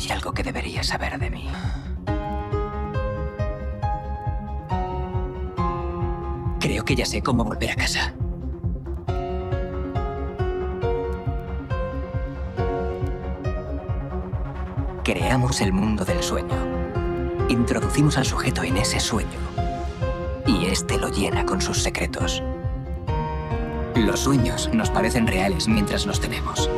Hay algo que deberías saber de mí. Creo que ya sé cómo volver a casa. Creamos el mundo del sueño. Introducimos al sujeto en ese sueño. Y este lo llena con sus secretos. Los sueños nos parecen reales mientras los tenemos.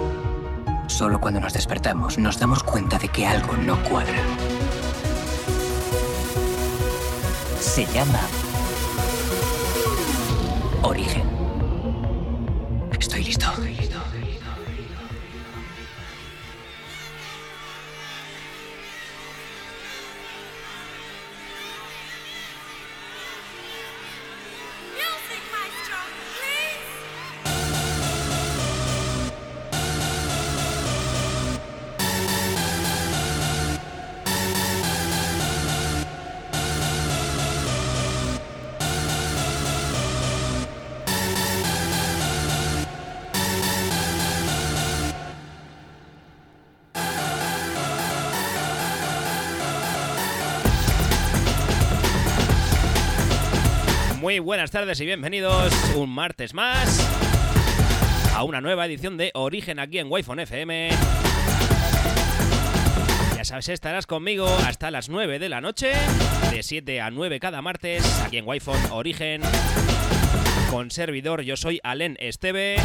Solo cuando nos despertamos nos damos cuenta de que algo no cuadra. Se llama origen. Buenas tardes y bienvenidos un martes más a una nueva edición de Origen aquí en wi FM. Ya sabes, estarás conmigo hasta las 9 de la noche, de 7 a 9 cada martes, aquí en wi Origen. Con servidor, yo soy Alen Esteve.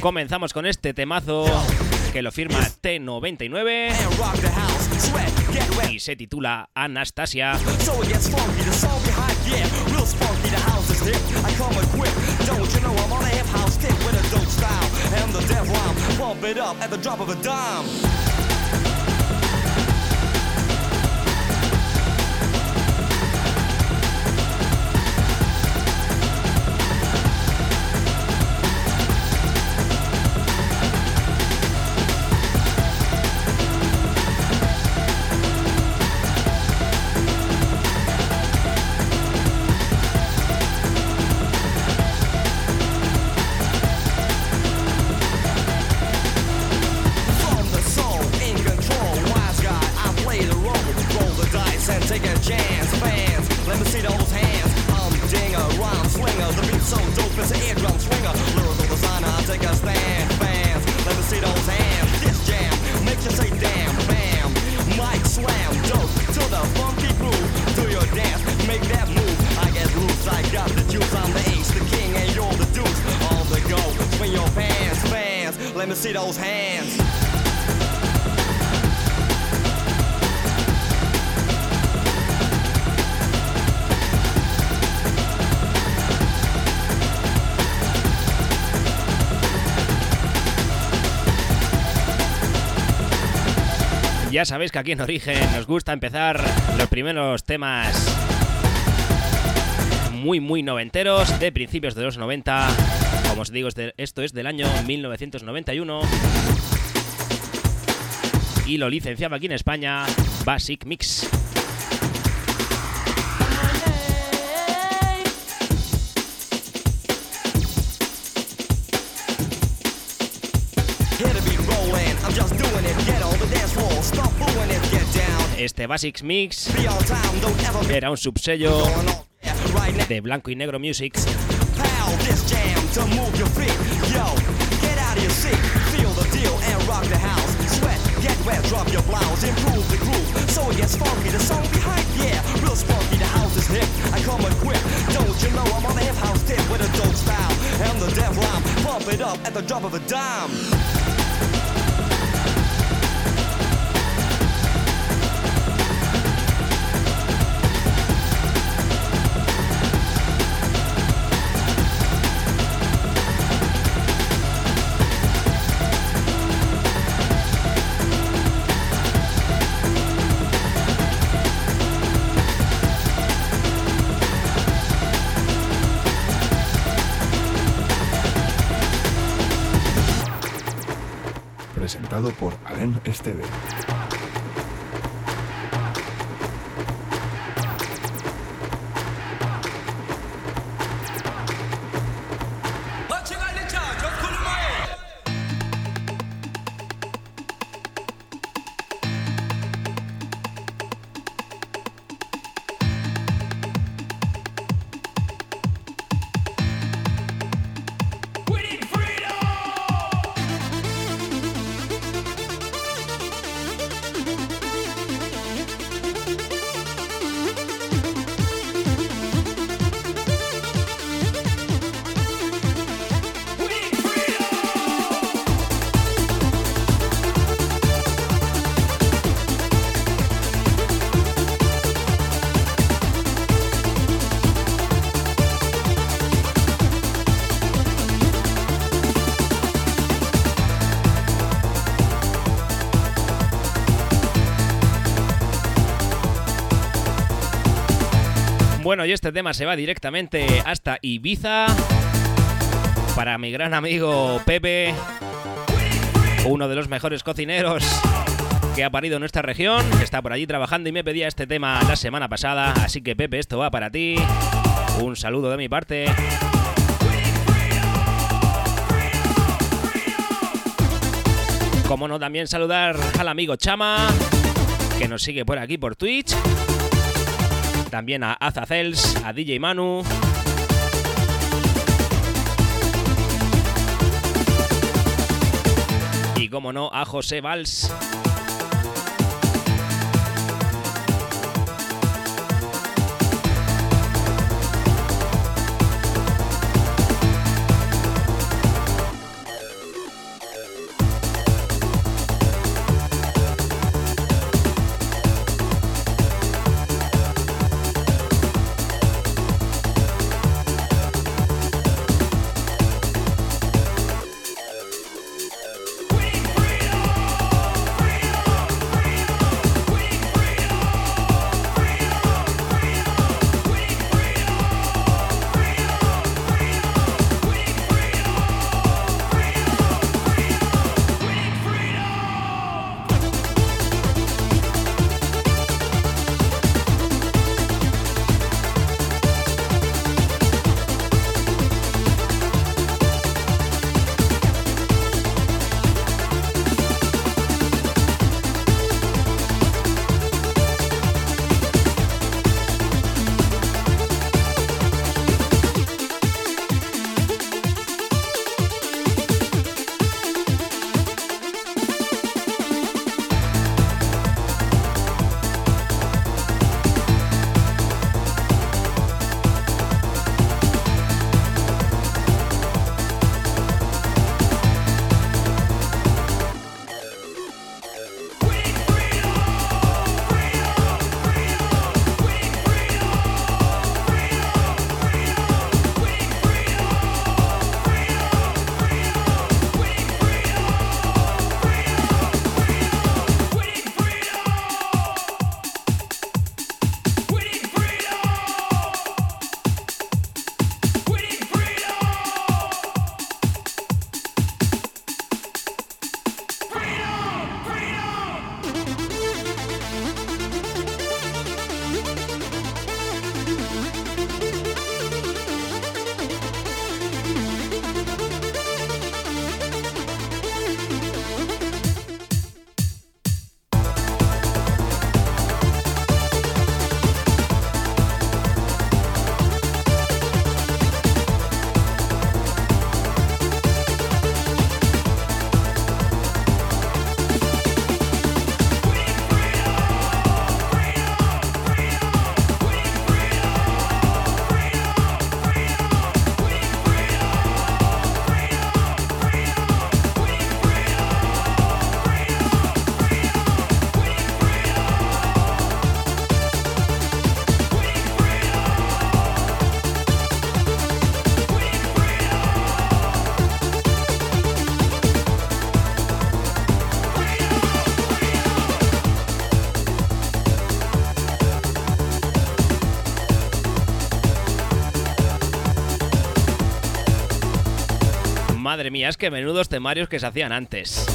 Comenzamos con este temazo que lo firma T99 and rock the house. Sweat, get wet. y se titula Anastasia. Ya sabéis que aquí en Origen nos gusta empezar los primeros temas muy, muy noventeros, de principios de los 90. Como os digo, esto es del año 1991. Y lo licenciaba aquí en España Basic Mix. Este Basic Mix Be on time, don't ever be era un subsello going on. Yeah, right now, de Blanco y Negro Music. pow, this jam to move por Alen Esteve. Bueno, y este tema se va directamente hasta Ibiza. Para mi gran amigo Pepe, uno de los mejores cocineros que ha parido en nuestra región, que está por allí trabajando y me pedía este tema la semana pasada. Así que Pepe, esto va para ti. Un saludo de mi parte. Como no, también saludar al amigo Chama, que nos sigue por aquí por Twitch. También a Azacels, a DJ Manu. Y como no, a José Valls. Que menudos temarios que se hacían antes.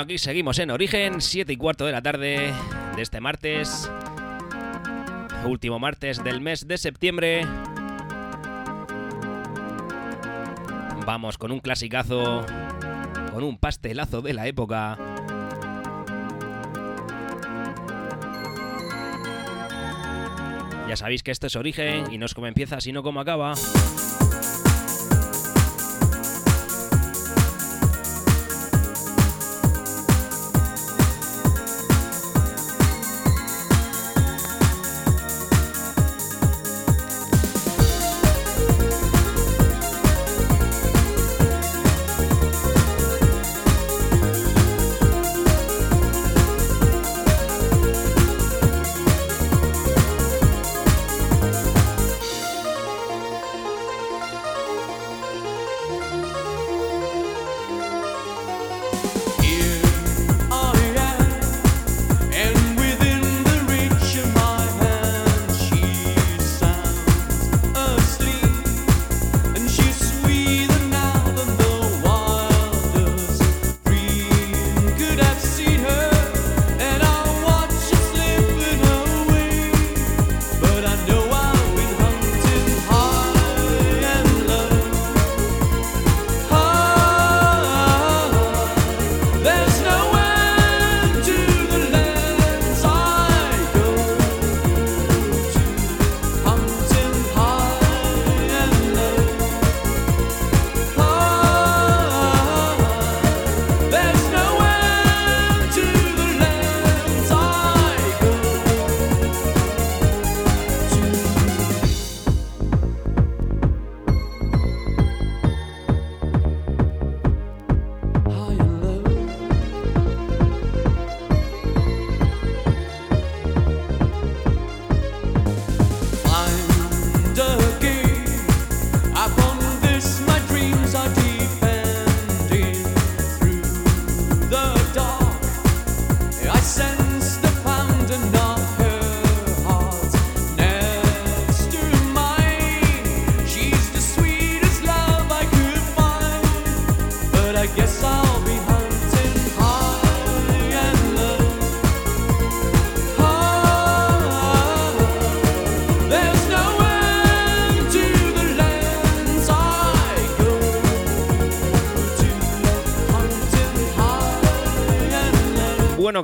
Aquí seguimos en Origen, 7 y cuarto de la tarde de este martes. Último martes del mes de septiembre. Vamos con un clasicazo, con un pastelazo de la época. Ya sabéis que esto es origen y no es como empieza, sino como acaba.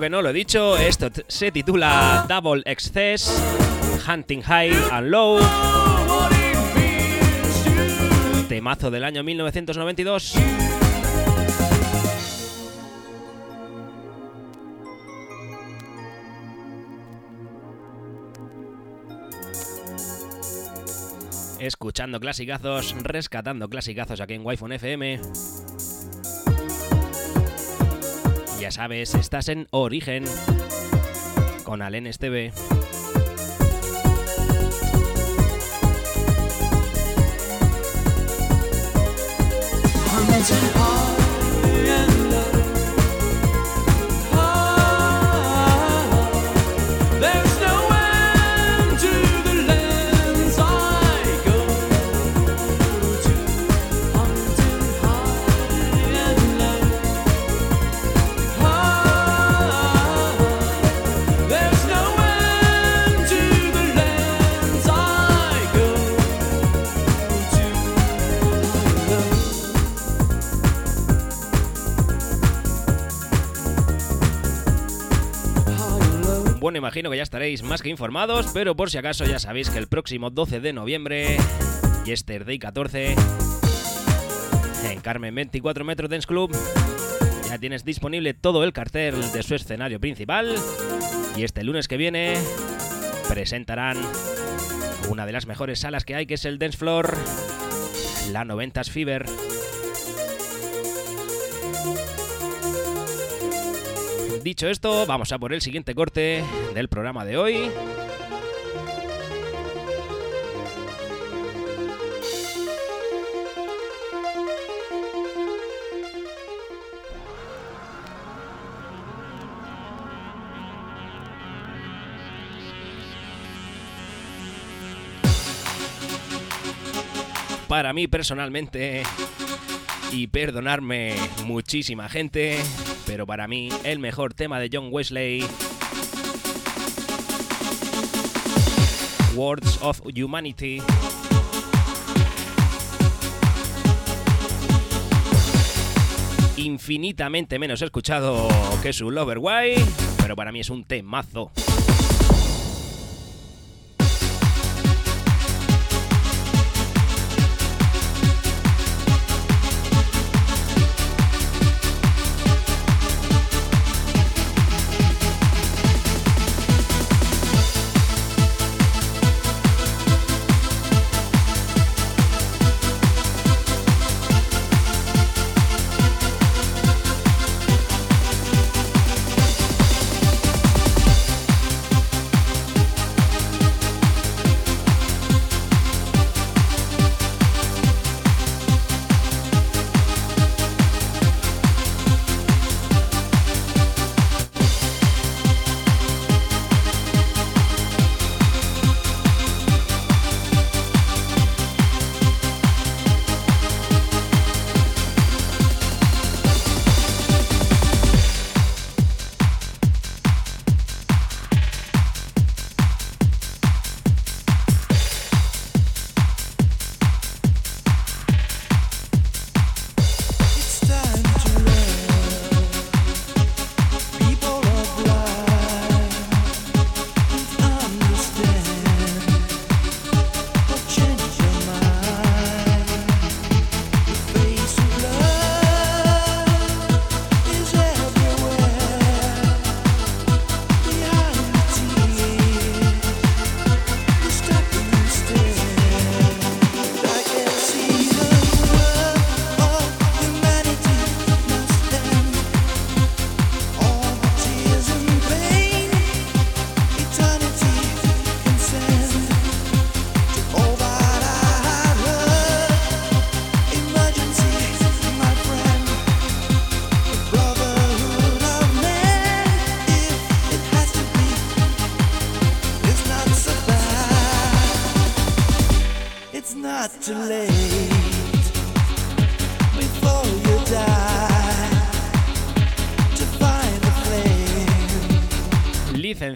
Que no lo he dicho, esto se titula Double Excess, Hunting High and Low. Temazo del año 1992. Escuchando clasicazos, rescatando clasicazos aquí en Wi-Fi FM. Ya sabes, estás en Origen con Alen Esteve. Bueno, imagino que ya estaréis más que informados, pero por si acaso ya sabéis que el próximo 12 de noviembre, Yesterday 14, en Carmen 24 Metro Dance Club, ya tienes disponible todo el cartel de su escenario principal. Y este lunes que viene presentarán una de las mejores salas que hay, que es el Dance Floor, la 90s Fever. Dicho esto, vamos a por el siguiente corte del programa de hoy. Para mí personalmente, y perdonarme muchísima gente, pero para mí el mejor tema de John Wesley, Words of Humanity. Infinitamente menos escuchado que su Lover Why, pero para mí es un temazo.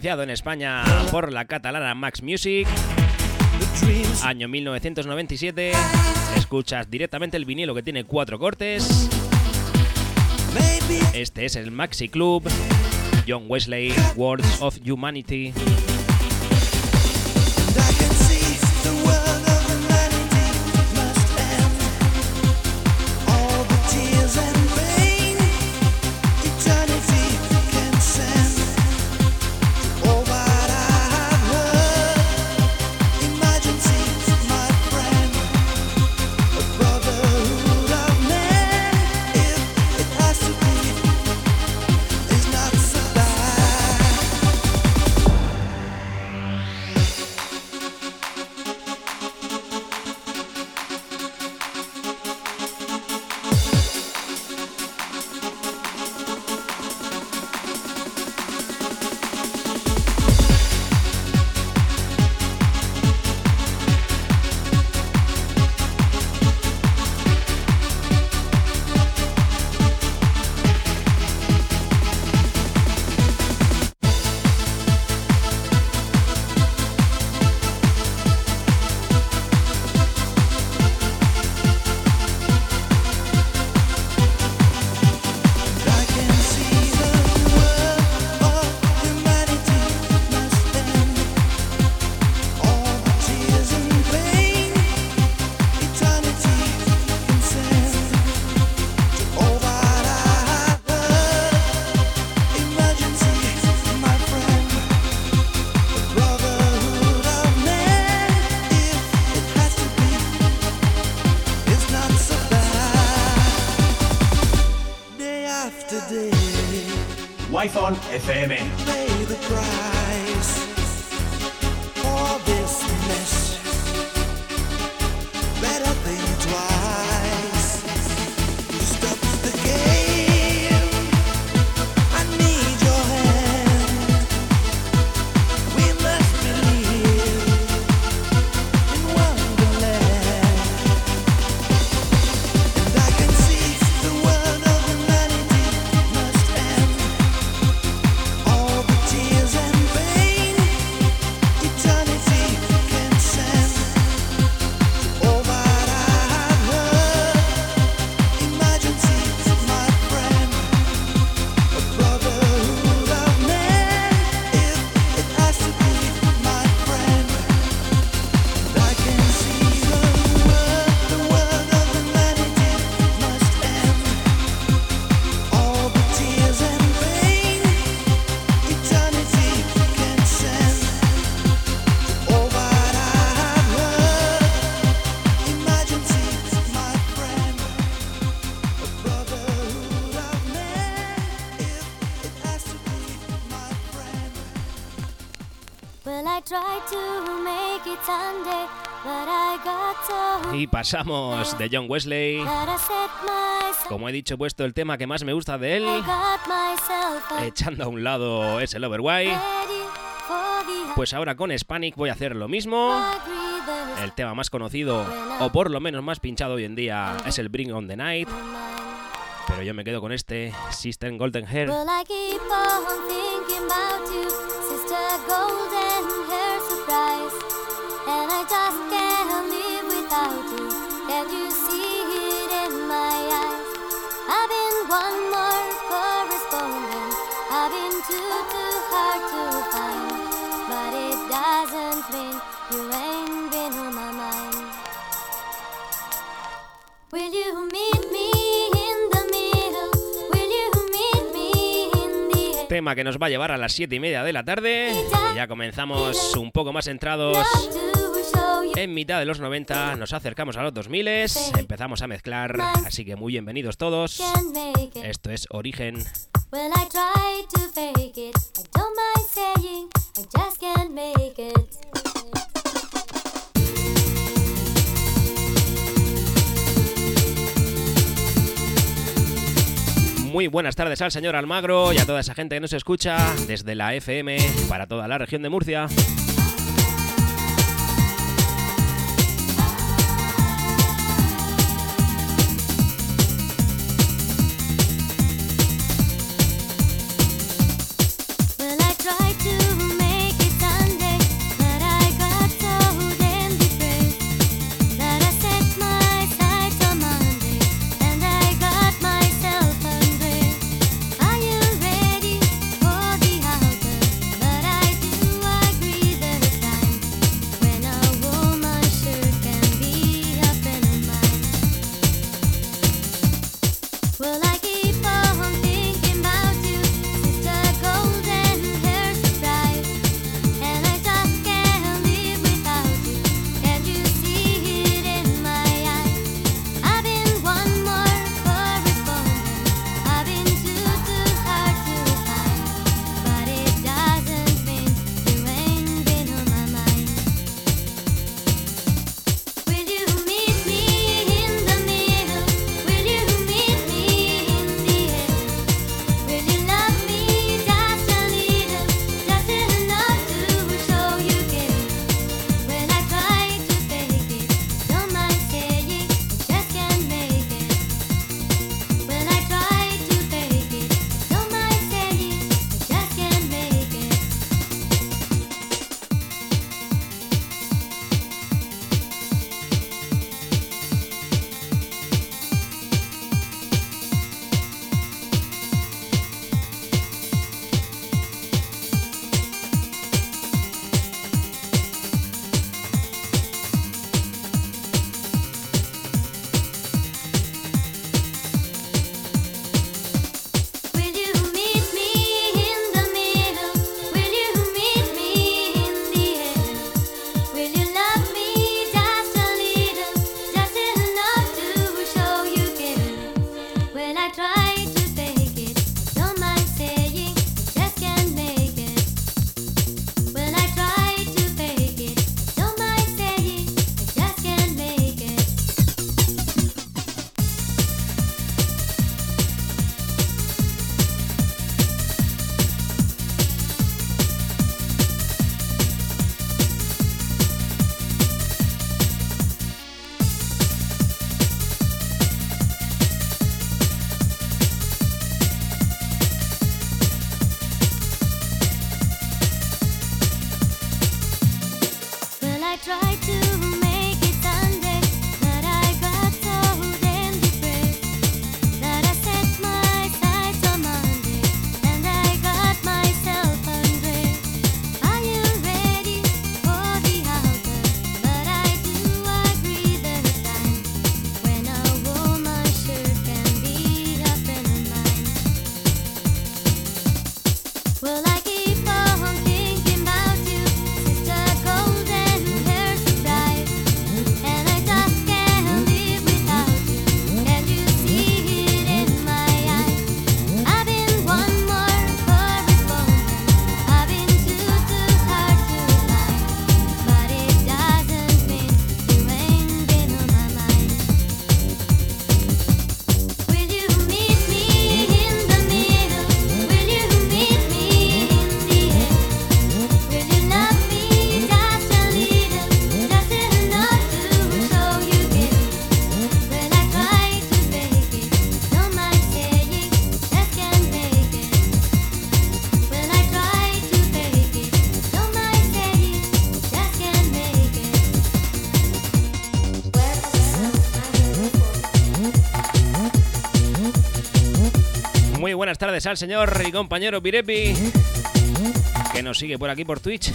en España por la catalana Max Music. Año 1997. Escuchas directamente el vinilo que tiene cuatro cortes. Este es el Maxi Club. John Wesley, Words of Humanity. FM. Y pasamos de John Wesley. Como he dicho, he puesto el tema que más me gusta de él. Echando a un lado ese Loverwhy. Pues ahora con Hispanic voy a hacer lo mismo. El tema más conocido, o por lo menos más pinchado hoy en día, es el Bring on the Night. Pero yo me quedo con este, Sister Golden Hair. Well, Tema que nos va a llevar a las 7 y media de la tarde. Y ya comenzamos un poco más centrados en mitad de los 90 nos acercamos a los 2000, empezamos a mezclar, así que muy bienvenidos todos. Esto es Origen. Muy buenas tardes al señor Almagro y a toda esa gente que nos escucha desde la FM para toda la región de Murcia. tardes al señor y compañero Pirepi, que nos sigue por aquí por Twitch.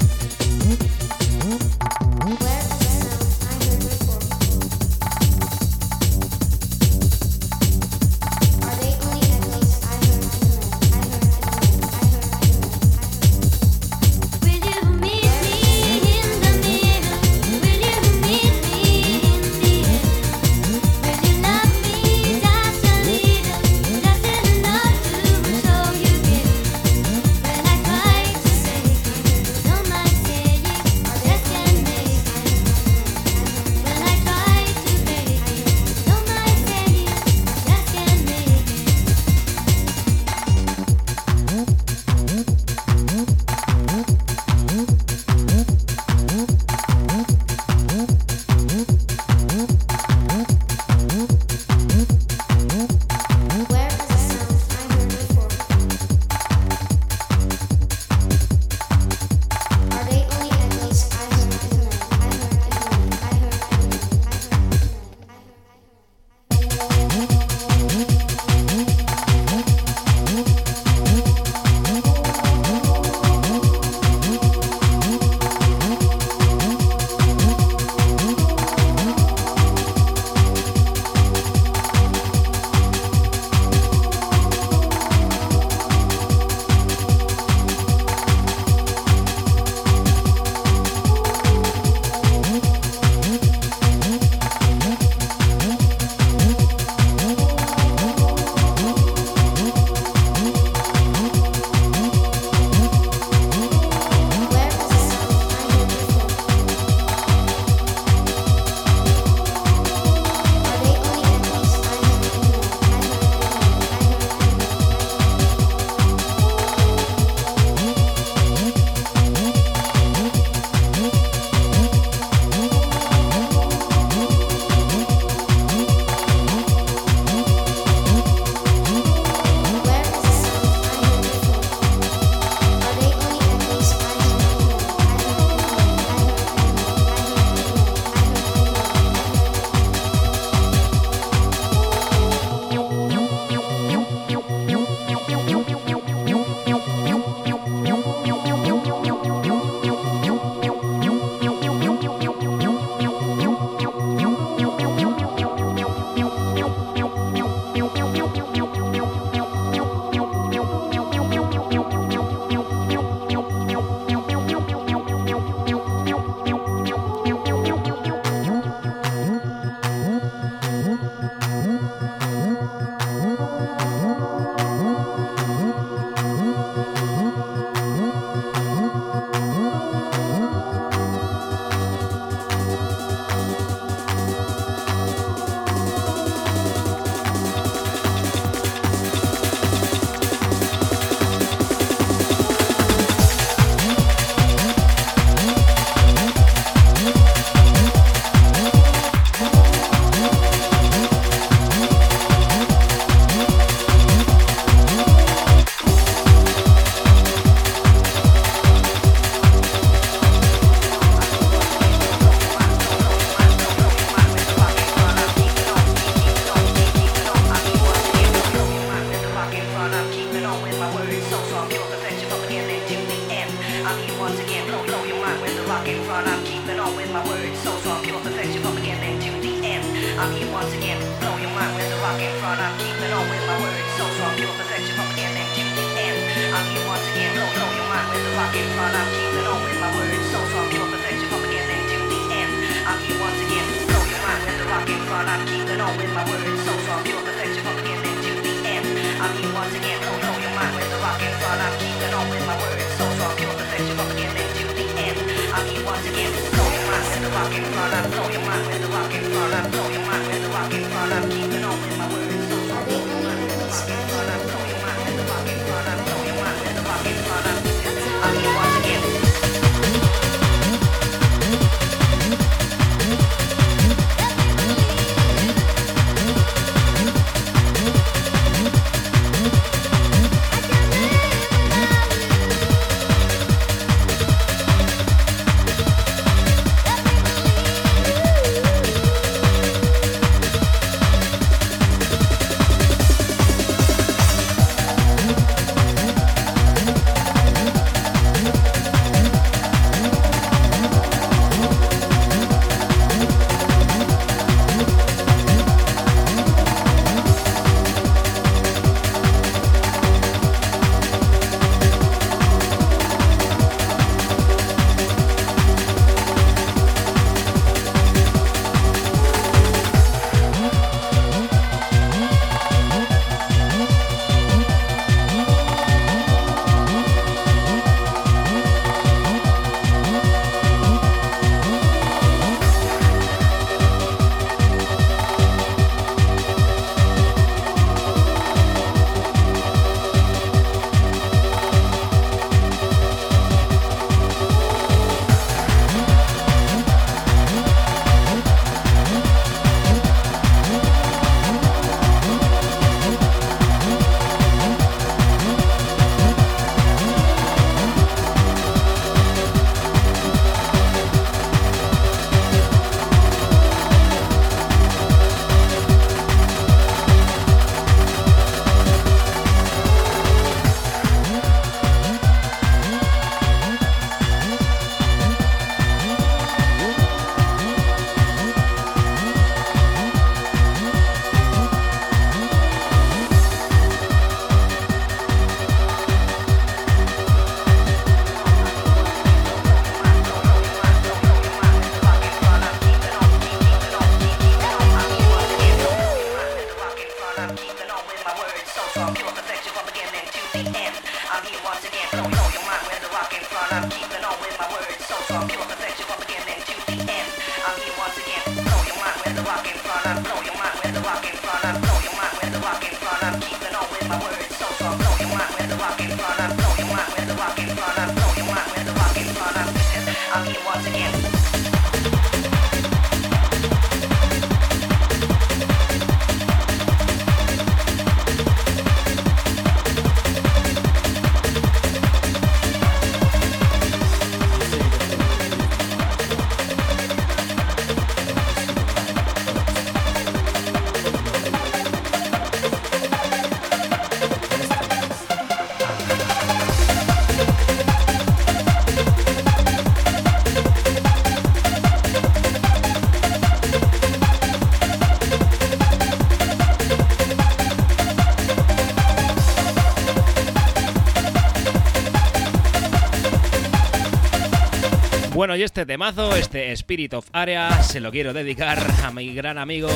Bueno, y este temazo, este Spirit of Area, se lo quiero dedicar a mi gran amigo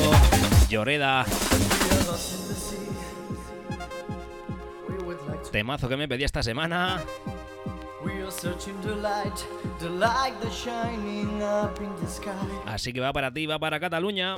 Lloreda. Temazo que me pedí esta semana. Así que va para ti, va para Cataluña.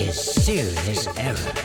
is serious error.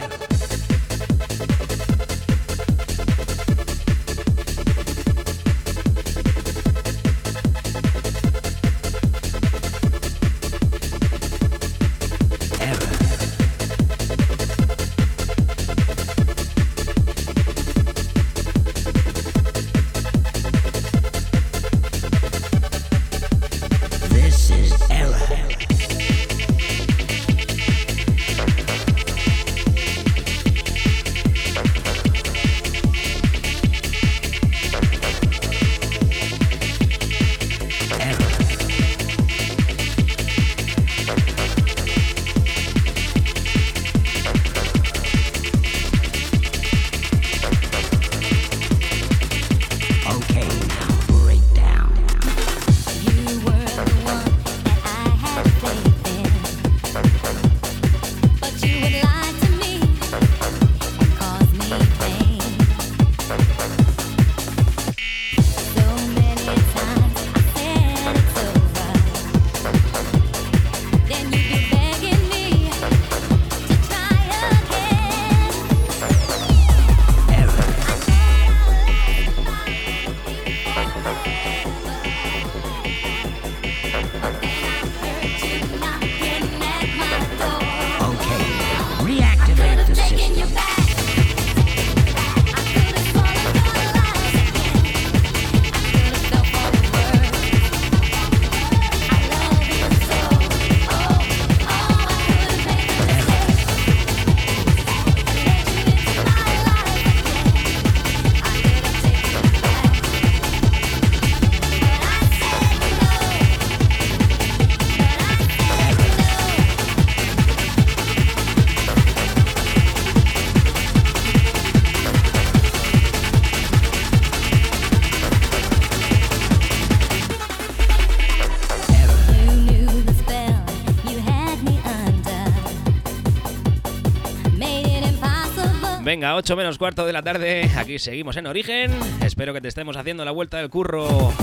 Venga, 8 menos cuarto de la tarde, aquí seguimos en origen. Espero que te estemos haciendo la vuelta del curro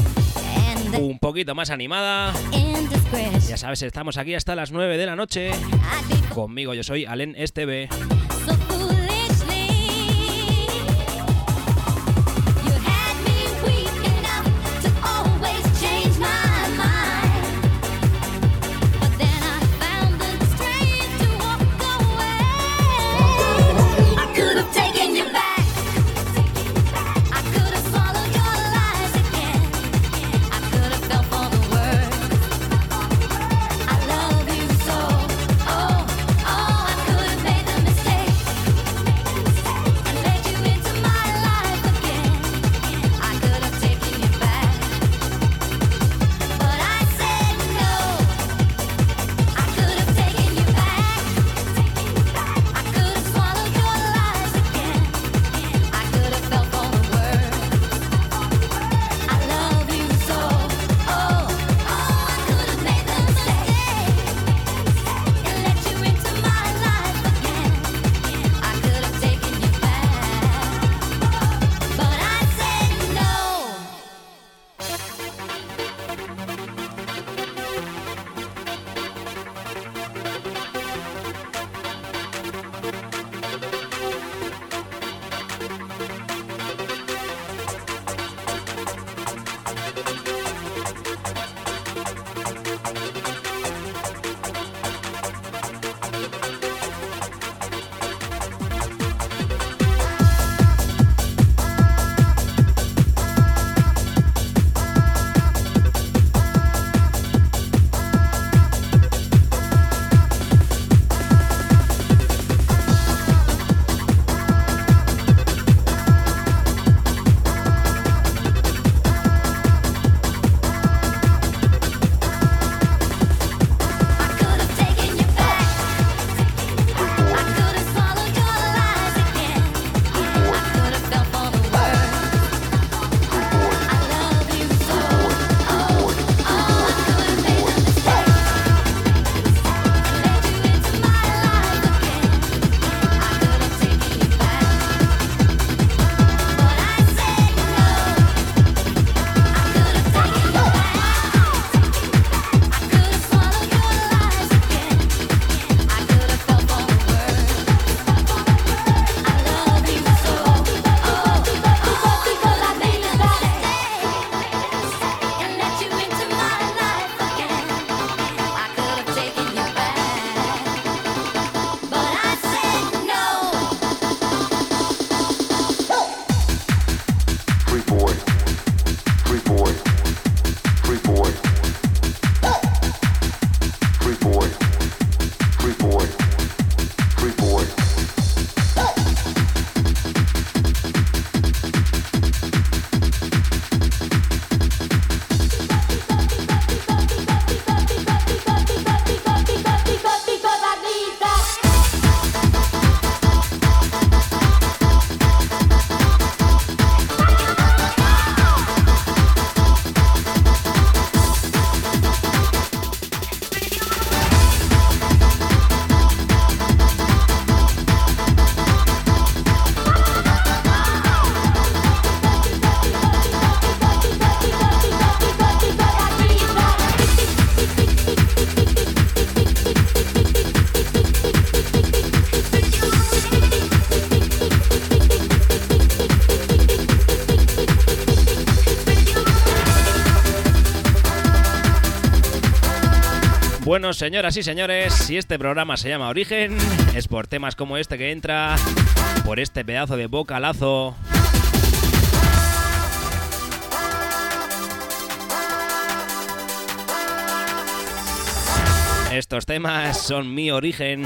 un poquito más animada. Ya sabes, estamos aquí hasta las 9 de la noche. Conmigo yo soy Alen Esteve. Bueno, señoras y señores, si este programa se llama Origen, es por temas como este que entra, por este pedazo de bocalazo. Estos temas son mi origen.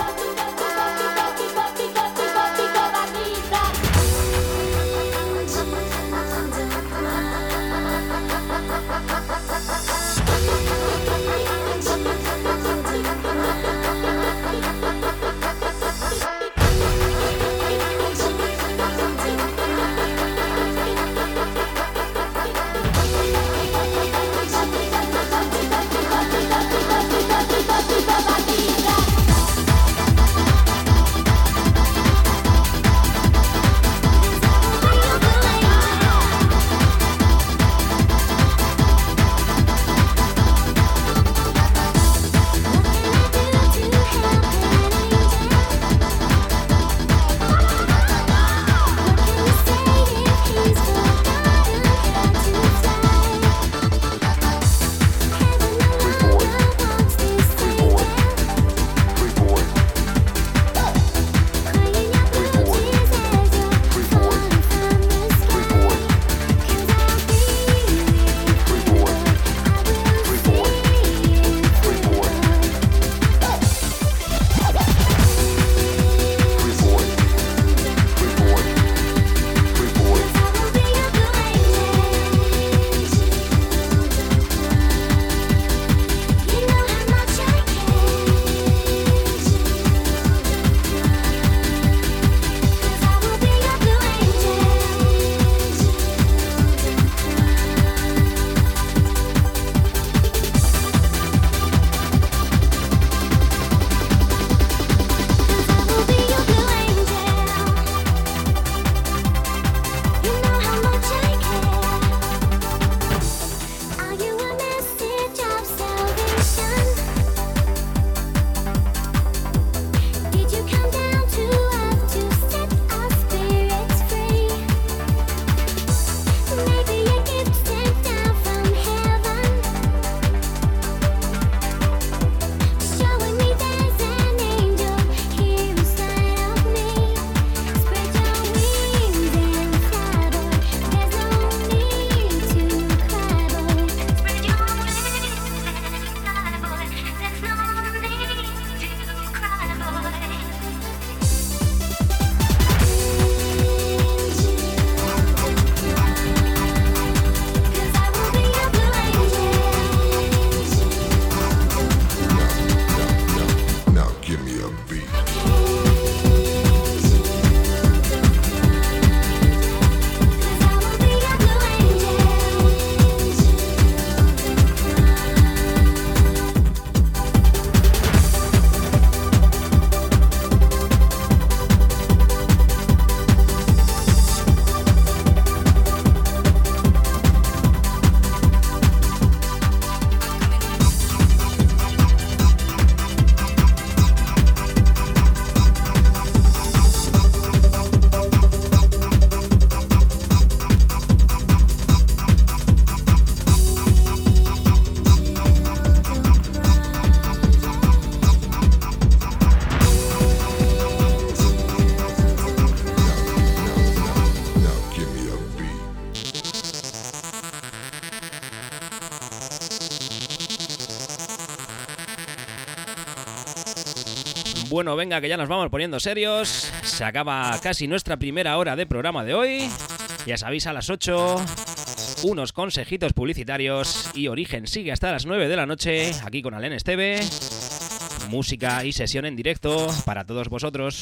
Bueno, venga, que ya nos vamos poniendo serios. Se acaba casi nuestra primera hora de programa de hoy. Ya sabéis, a las 8, unos consejitos publicitarios y Origen sigue hasta las 9 de la noche aquí con Alen Esteve. Música y sesión en directo para todos vosotros.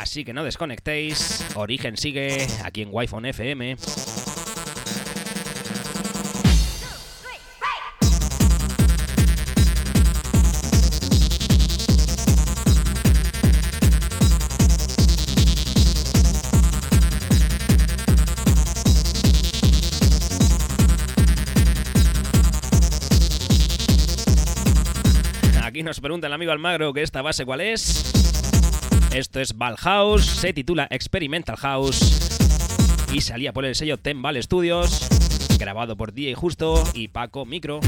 Así que no desconectéis. Origen sigue aquí en Wi-Fi FM. Nos pregunta el amigo Almagro que esta base cuál es. Esto es Valhouse, se titula Experimental House y salía por el sello Tembal Studios. grabado por DJ Justo y Paco Micro.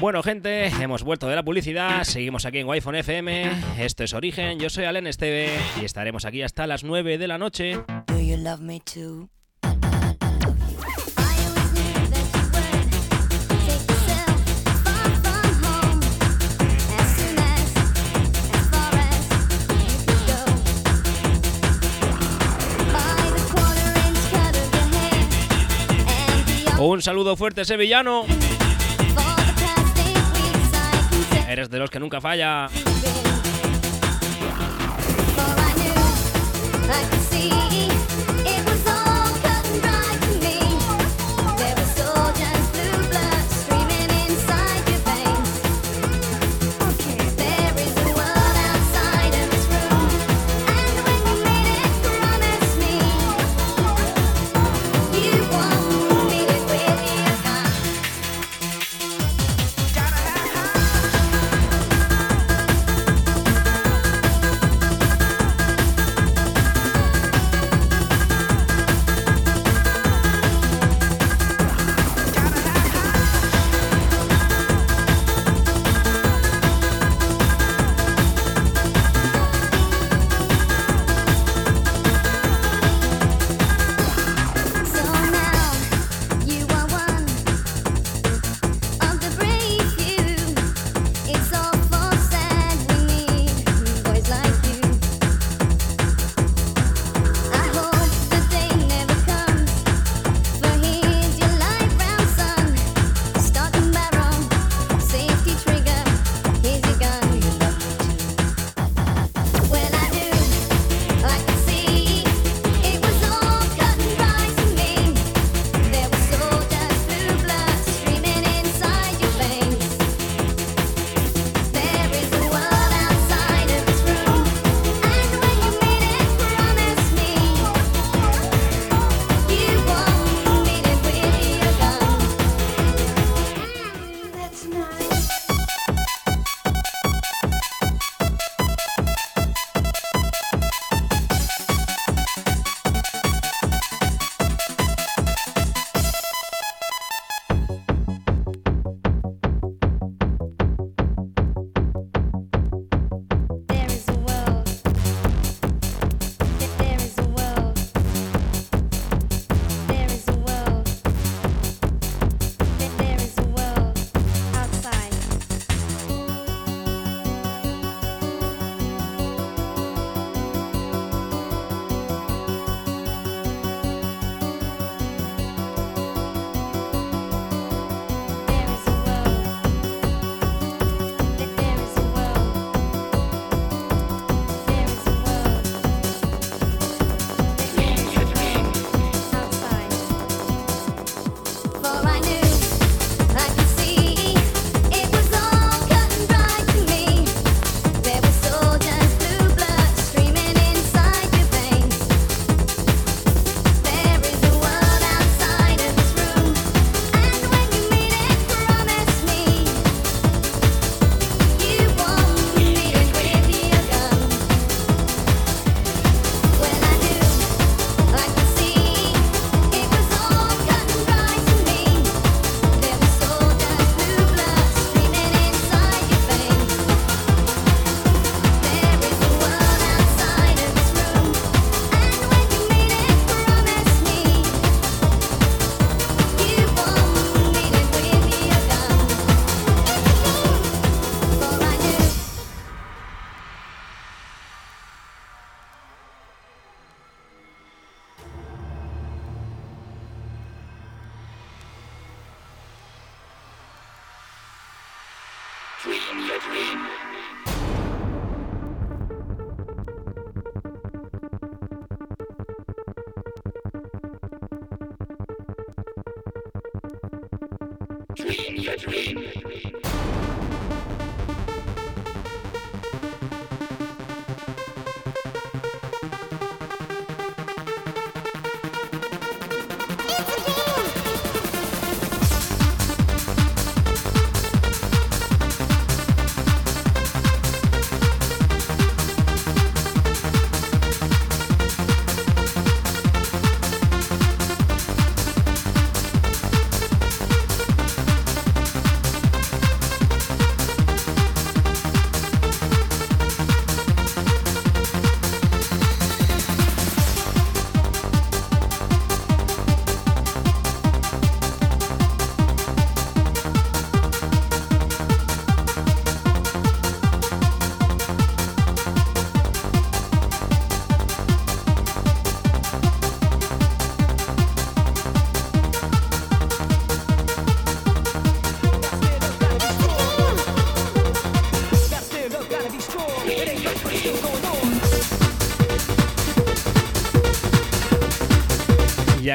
Bueno, gente, hemos vuelto de la publicidad, seguimos aquí en Wi-Fi FM, esto es Origen, yo soy Alen Esteve y estaremos aquí hasta las 9 de la noche. Un saludo fuerte sevillano. Eres de los que nunca falla.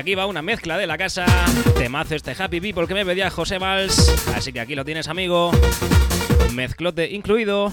aquí va una mezcla de la casa. Temazo este Happy People que me pedía José Valls. Así que aquí lo tienes, amigo. Mezclote incluido.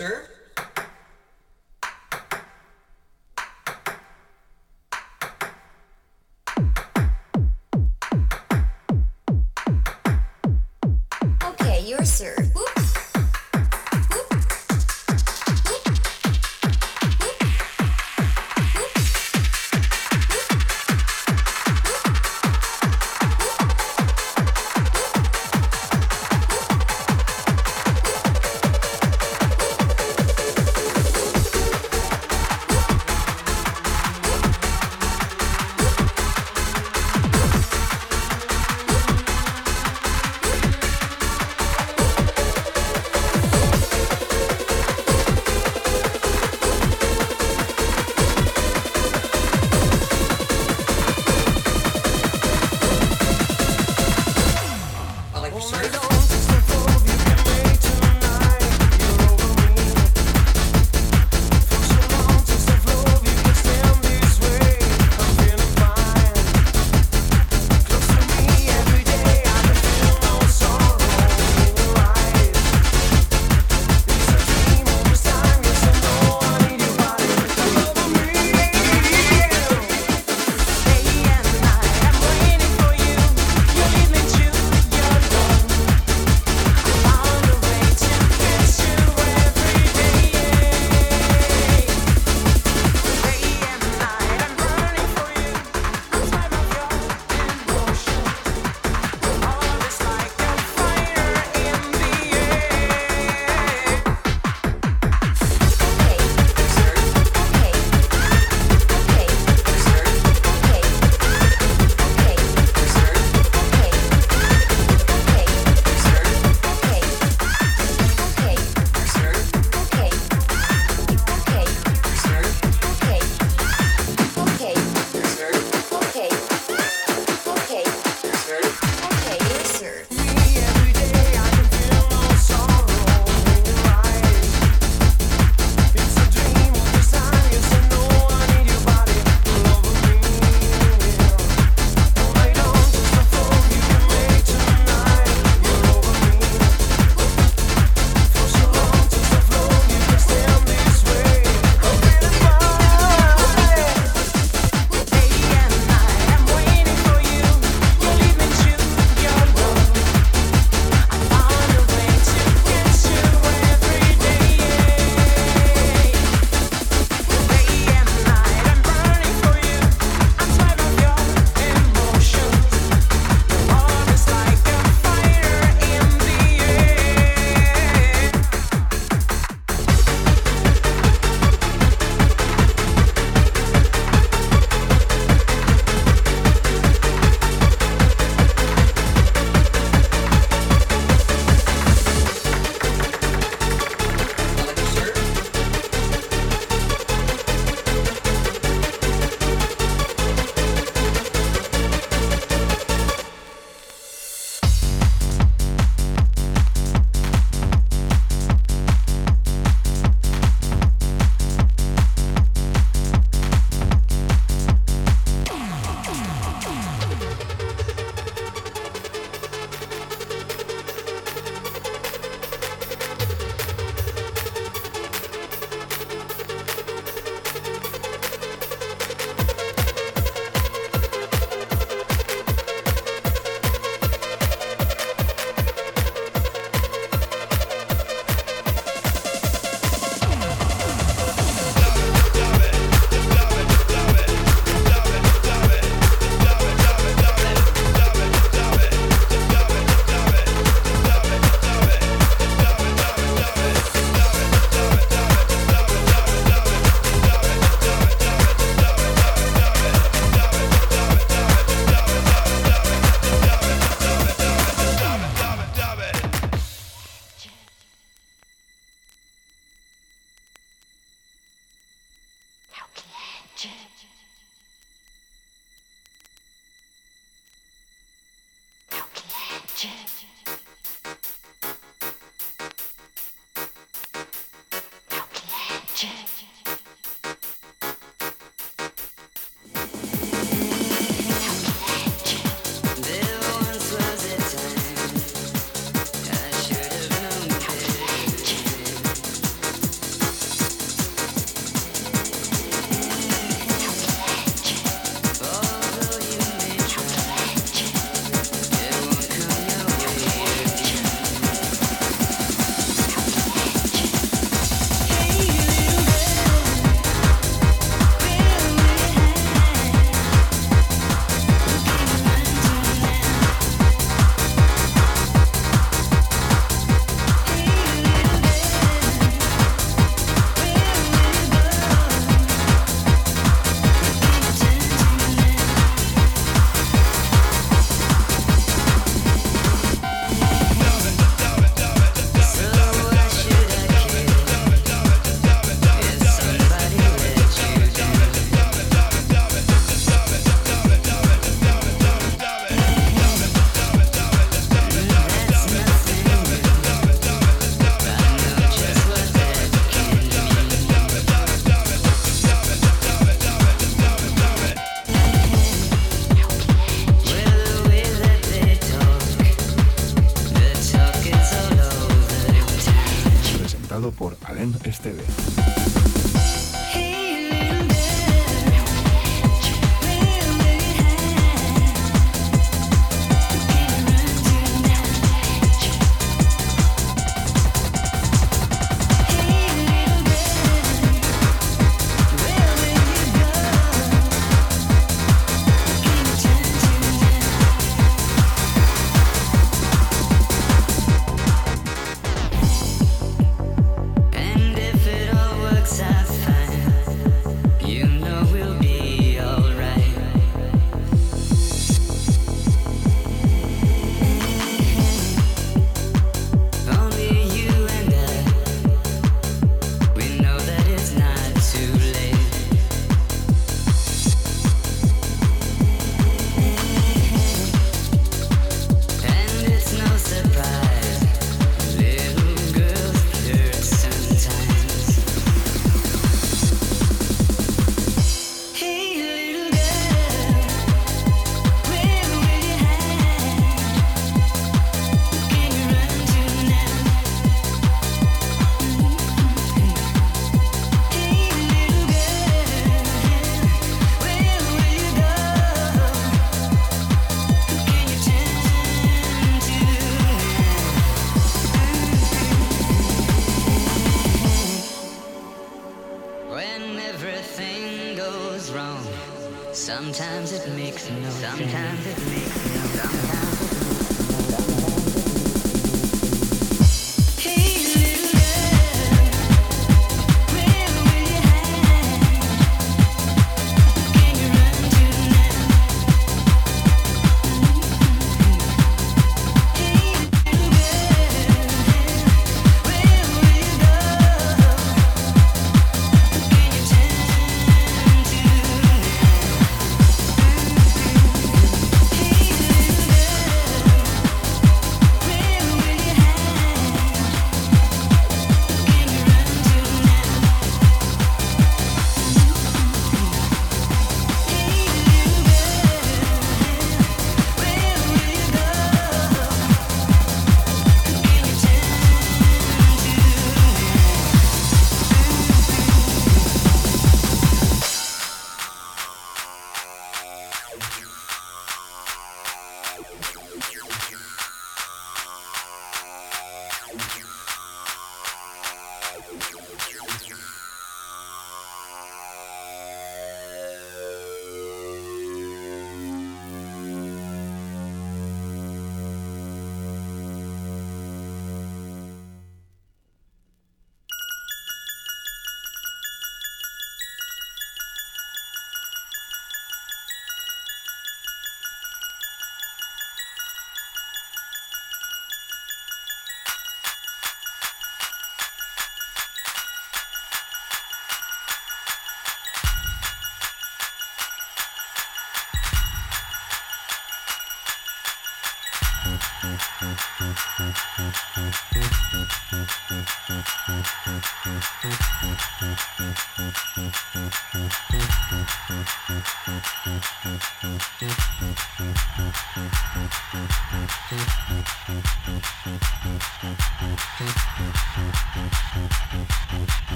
Sir?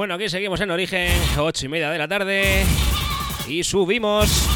Bueno, aquí seguimos en origen, 8 y media de la tarde. Y subimos.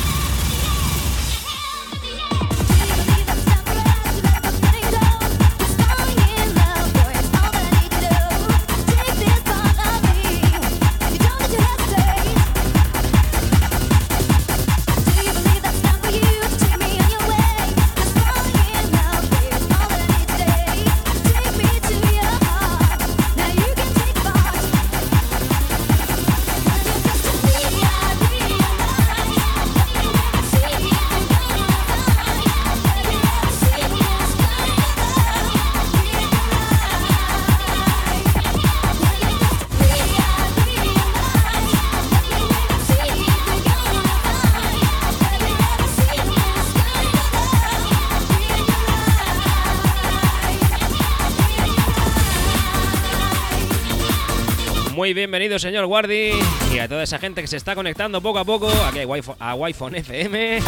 Muy bienvenido, señor Guardi, y a toda esa gente que se está conectando poco a poco aquí a Wi-Fi- FM.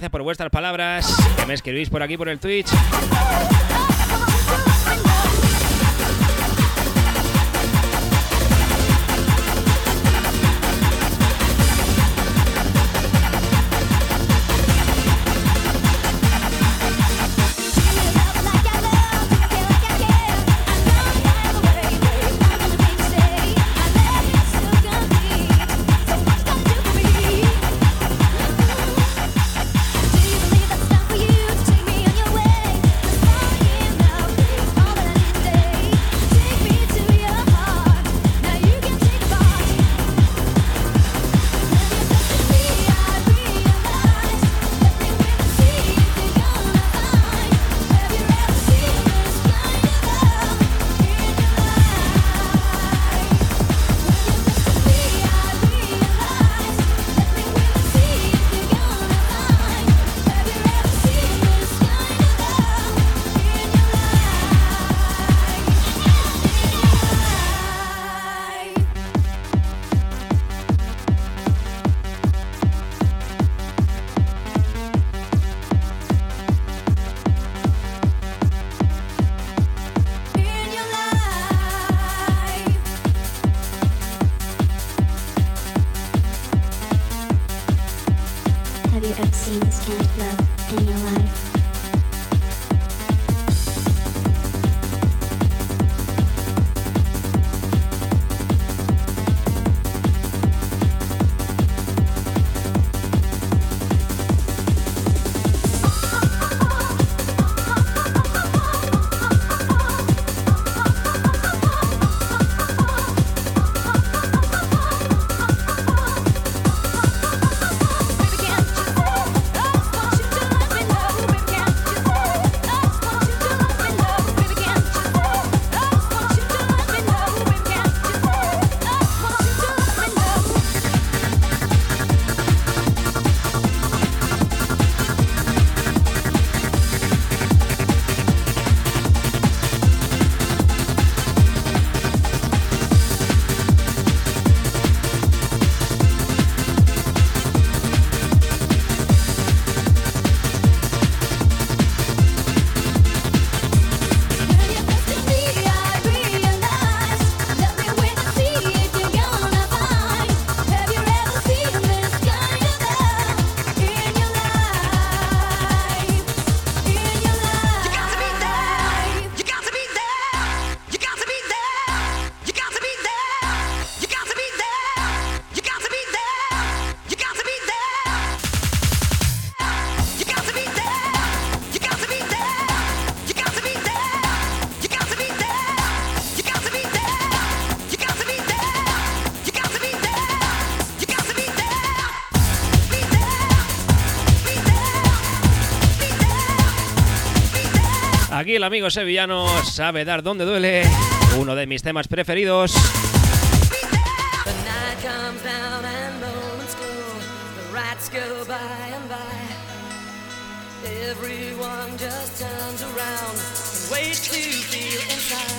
Gracias por vuestras palabras que me escribís por aquí por el Twitch. Aquí el amigo sevillano sabe dar donde duele. Uno de mis temas preferidos. Everyone just turns around and waits to feel inside.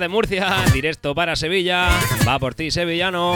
Desde Murcia, directo para Sevilla. Va por ti, sevillano.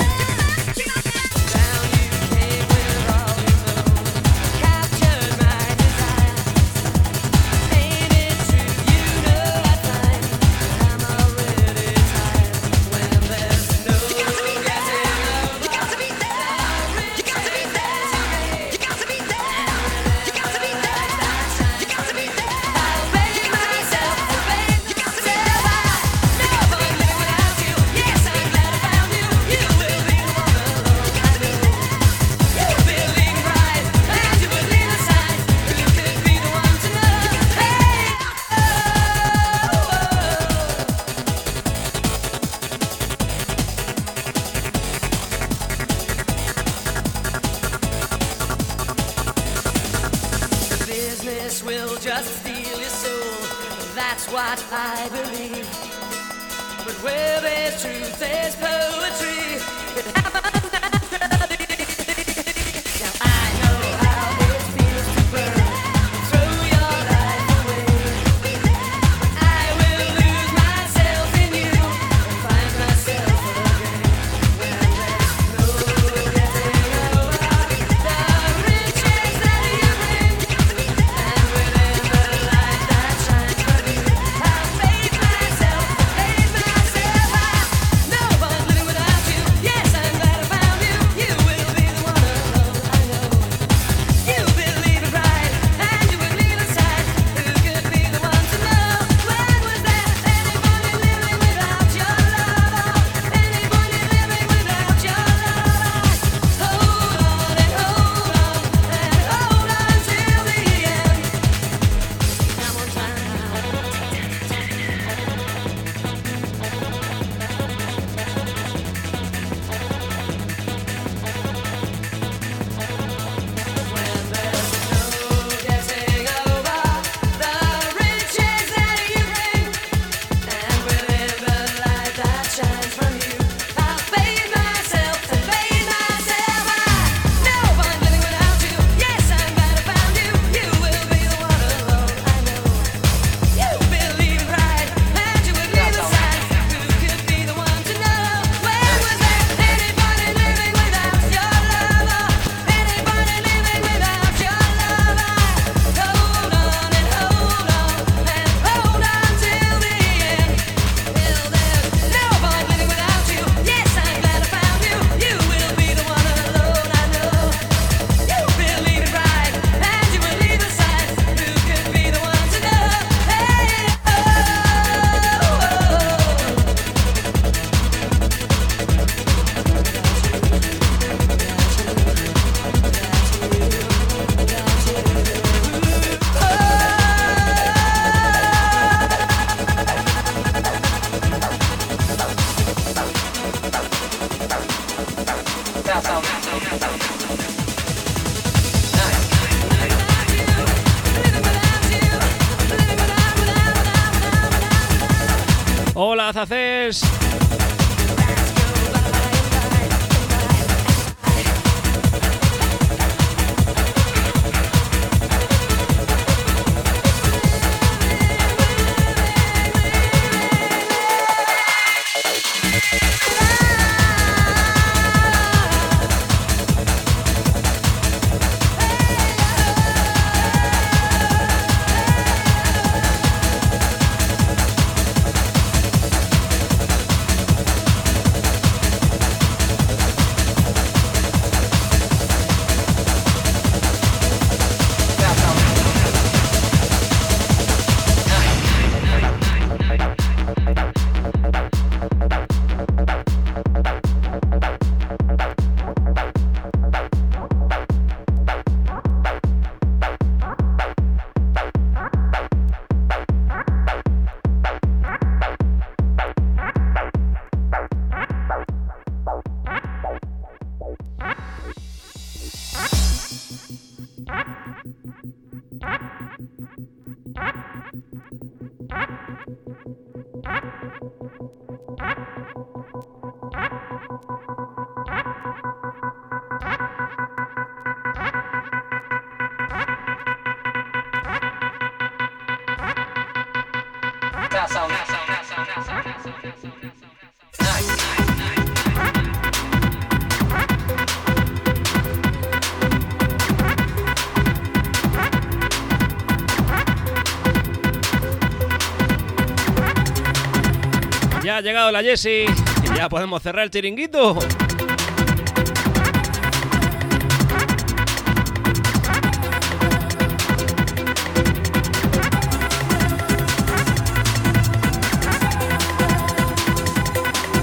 llegado la Jessie. Ya podemos cerrar el chiringuito.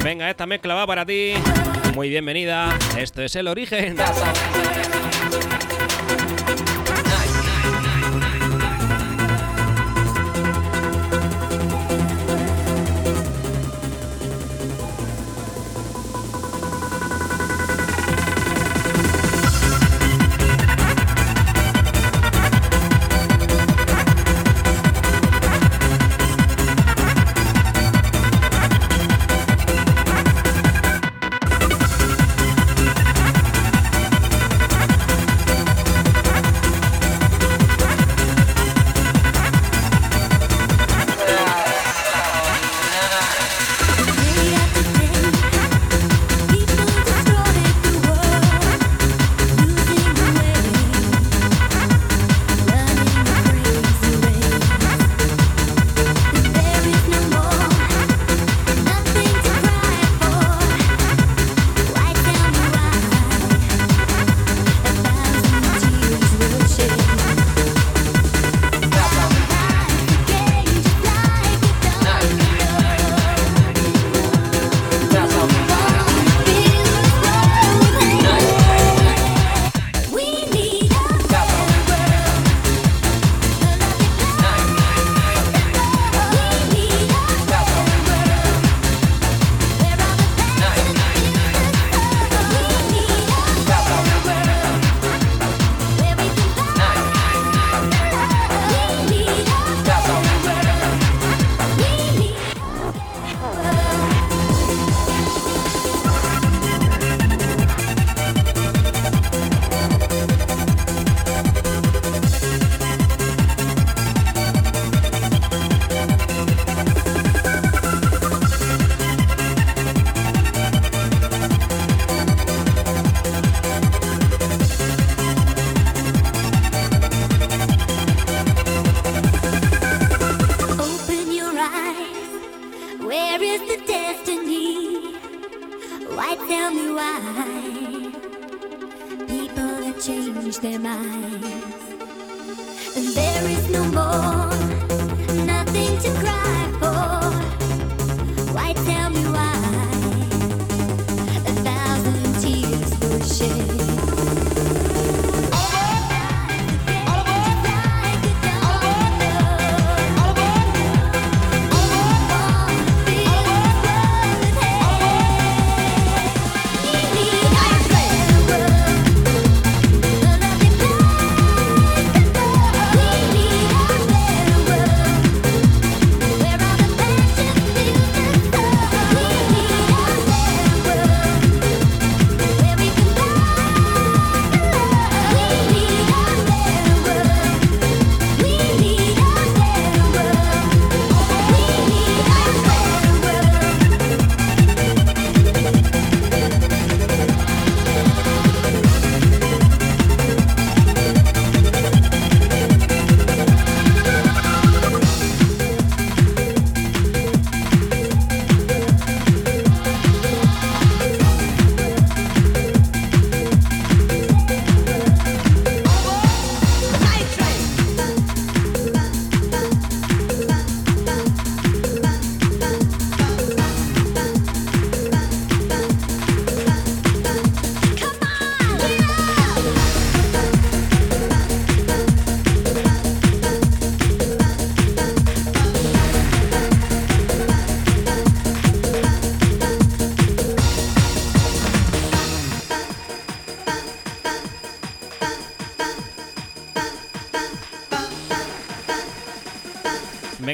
Venga, esta mezcla va para ti. Muy bienvenida. Esto es el origen.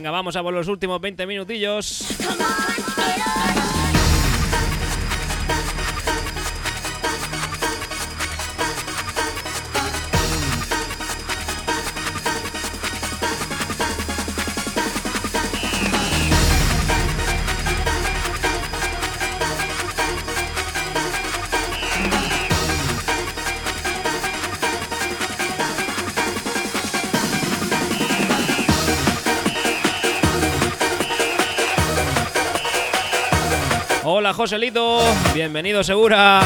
Venga, vamos a por los últimos 20 minutillos. Joselito, bienvenido Segura.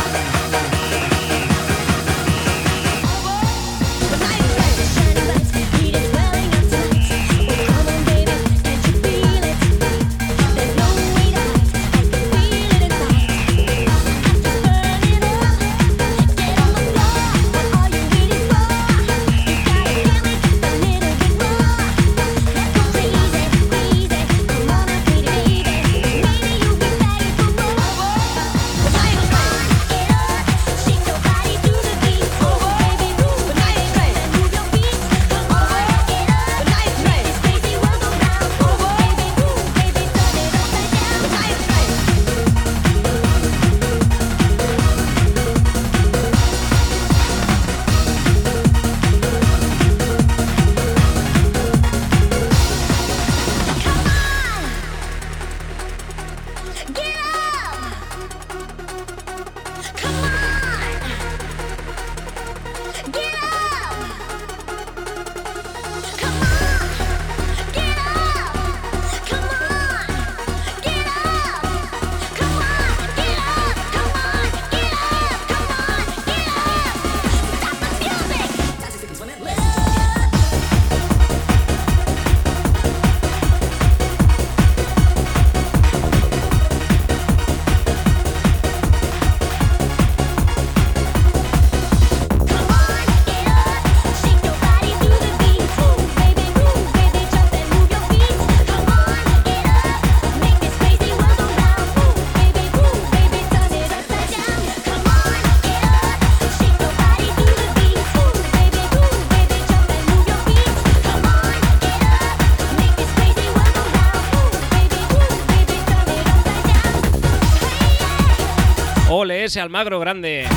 Almagro grande.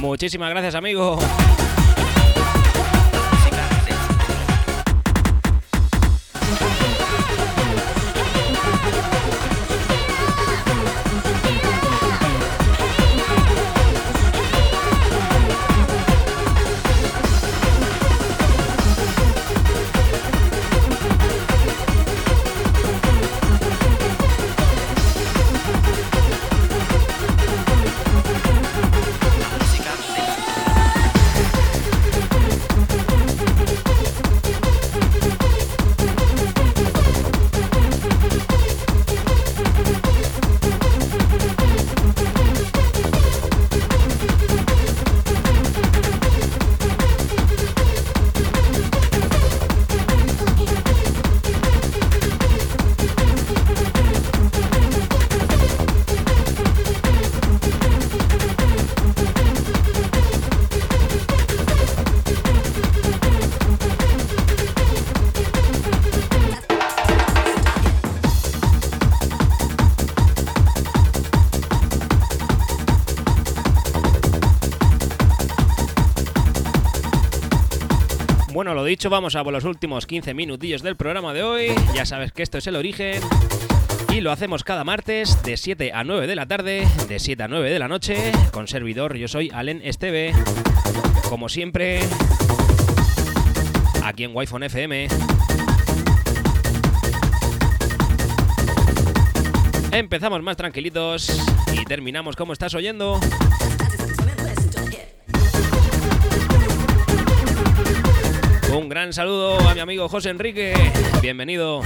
Muchísimas gracias, amigo. Bueno, lo dicho, vamos a los últimos 15 minutillos del programa de hoy. Ya sabes que esto es el origen. Y lo hacemos cada martes de 7 a 9 de la tarde, de 7 a 9 de la noche, con servidor, yo soy Alen Esteve. Como siempre, aquí en Wi-Fi FM. Empezamos más tranquilitos y terminamos como estás oyendo. Un gran saludo a mi amigo José Enrique. Bienvenido.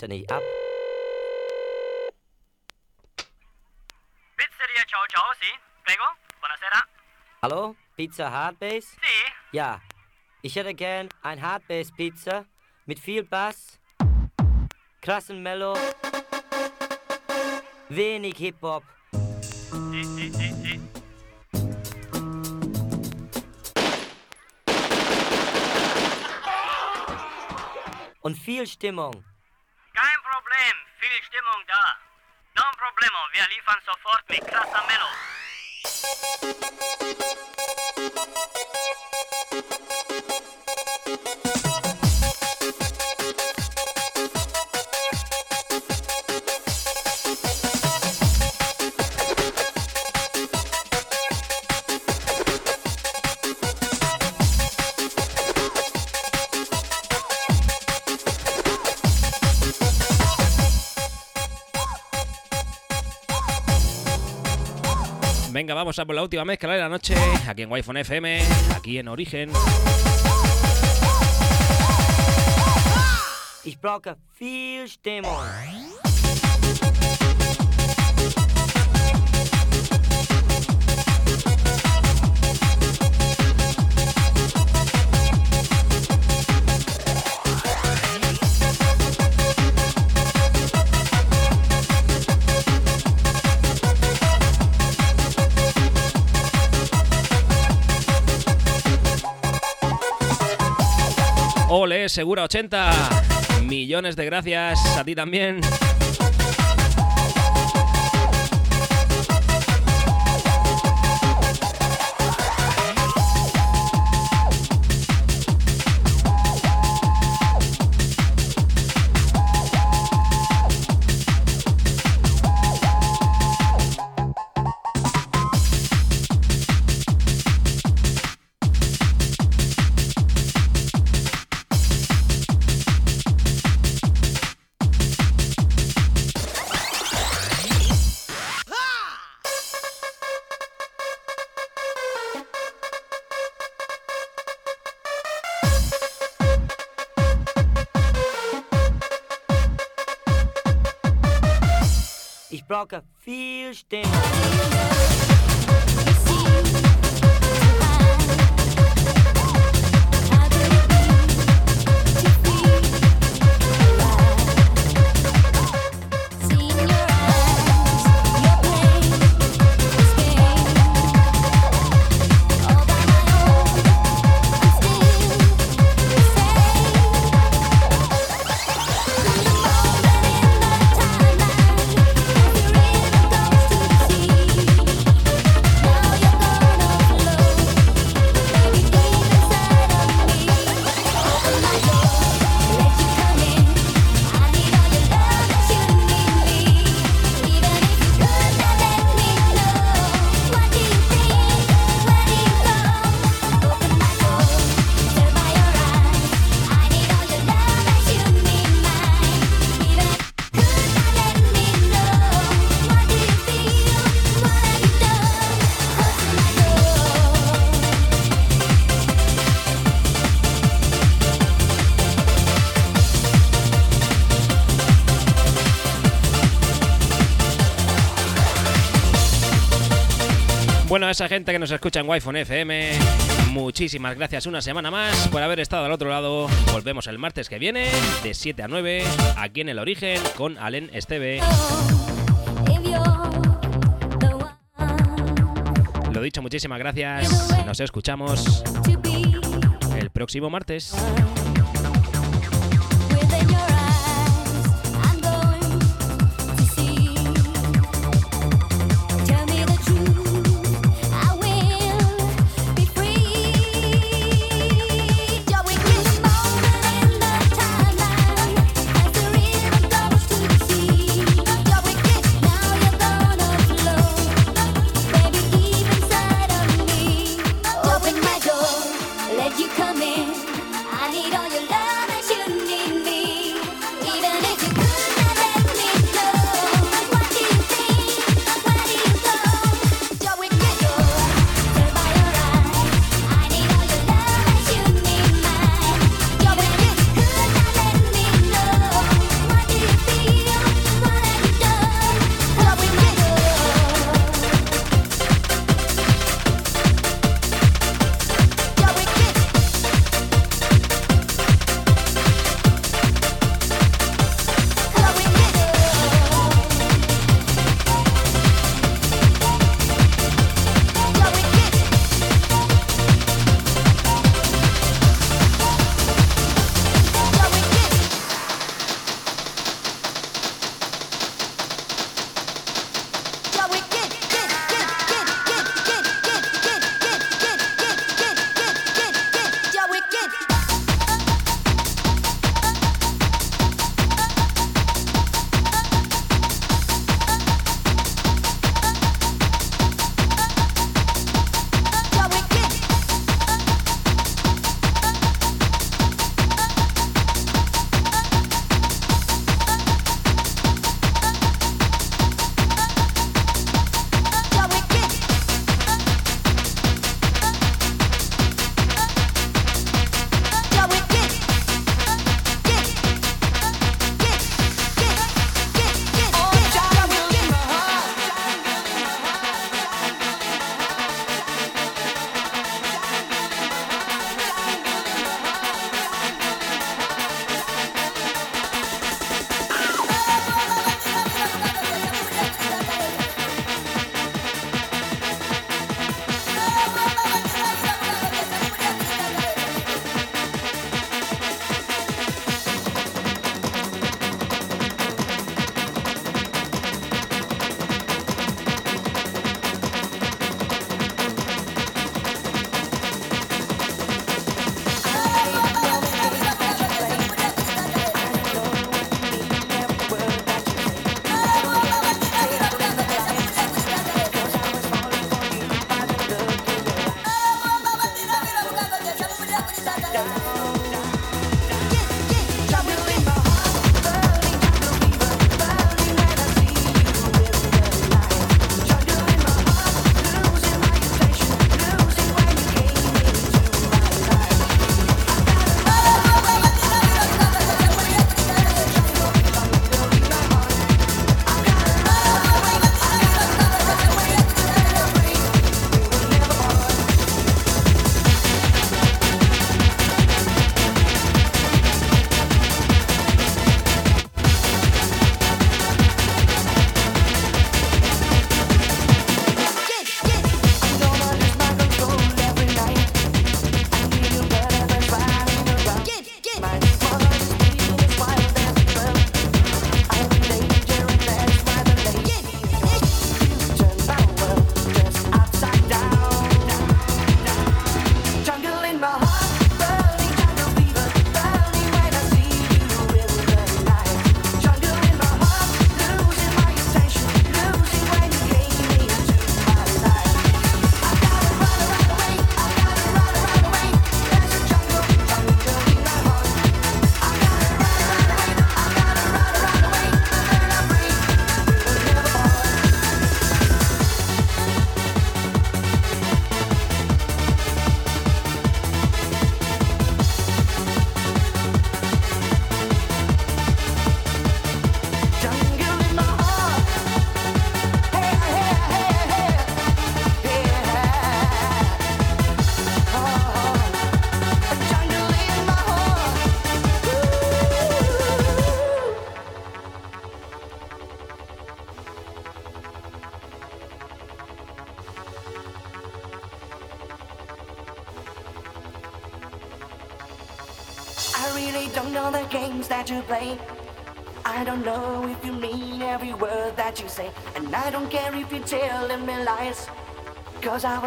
nimmt er nicht ab. Pizzeria Ciao Ciao, sì. Prego, buonasera. Hallo, Pizza Hardbase? Sì. Ja, ich hätte gern ein Hardbase-Pizza mit viel Bass, krassen Mellow, wenig Hip-Hop. Sì, sì, sì, sì. Und viel Stimmung. Da. No problemo, wir liefern sofort mit krasser Venga, vamos a por la última mezcla de la noche, aquí en Wi-Fi FM, aquí en Origen. Ich brauche viel. Segura 80. Millones de gracias a ti también. A esa gente que nos escucha en Wi-Fi FM, muchísimas gracias una semana más por haber estado al otro lado. Volvemos el martes que viene, de 7 a 9, aquí en El Origen, con Alen Esteve. Lo dicho, muchísimas gracias. Nos escuchamos el próximo martes.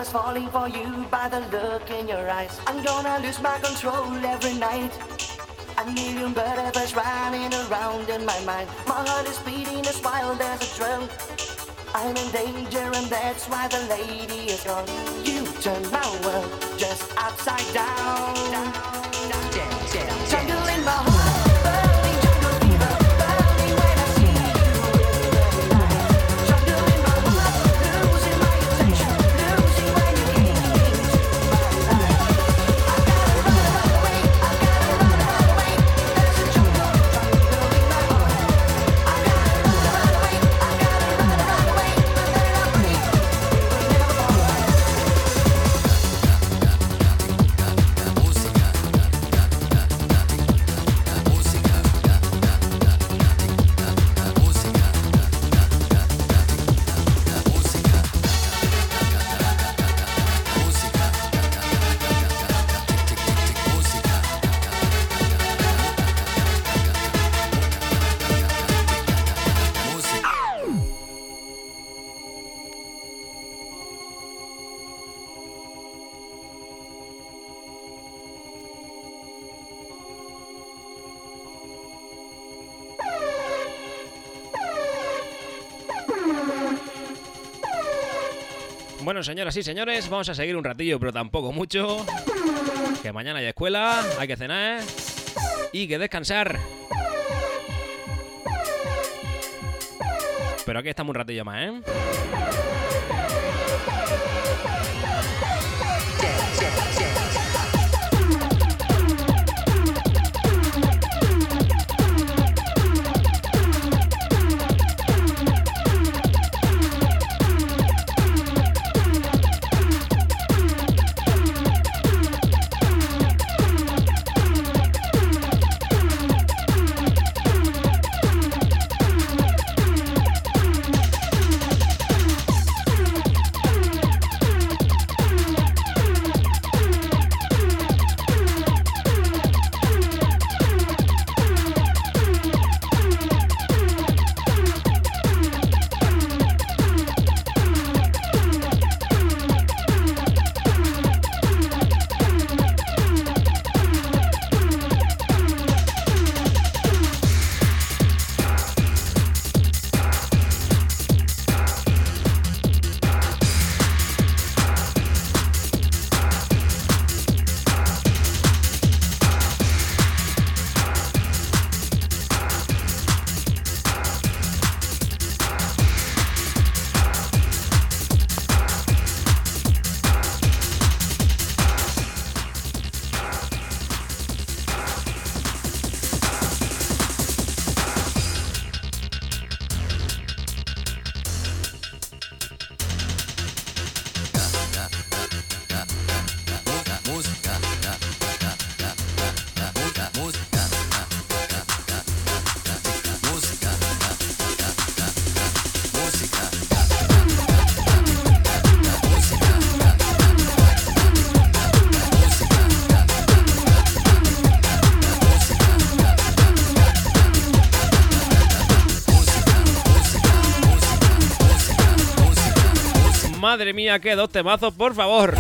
Falling for you by the look in your eyes. I'm gonna lose my control every night. A million butterflies running around in my mind. My heart is beating as wild as a drum. I'm in danger and that's why the lady is gone. You turn my world just upside down. Señoras y señores, vamos a seguir un ratillo, pero tampoco mucho. Que mañana hay escuela, hay que cenar y que descansar. Pero aquí estamos un ratillo más, ¿eh? Mía, qué dos temazos, por favor.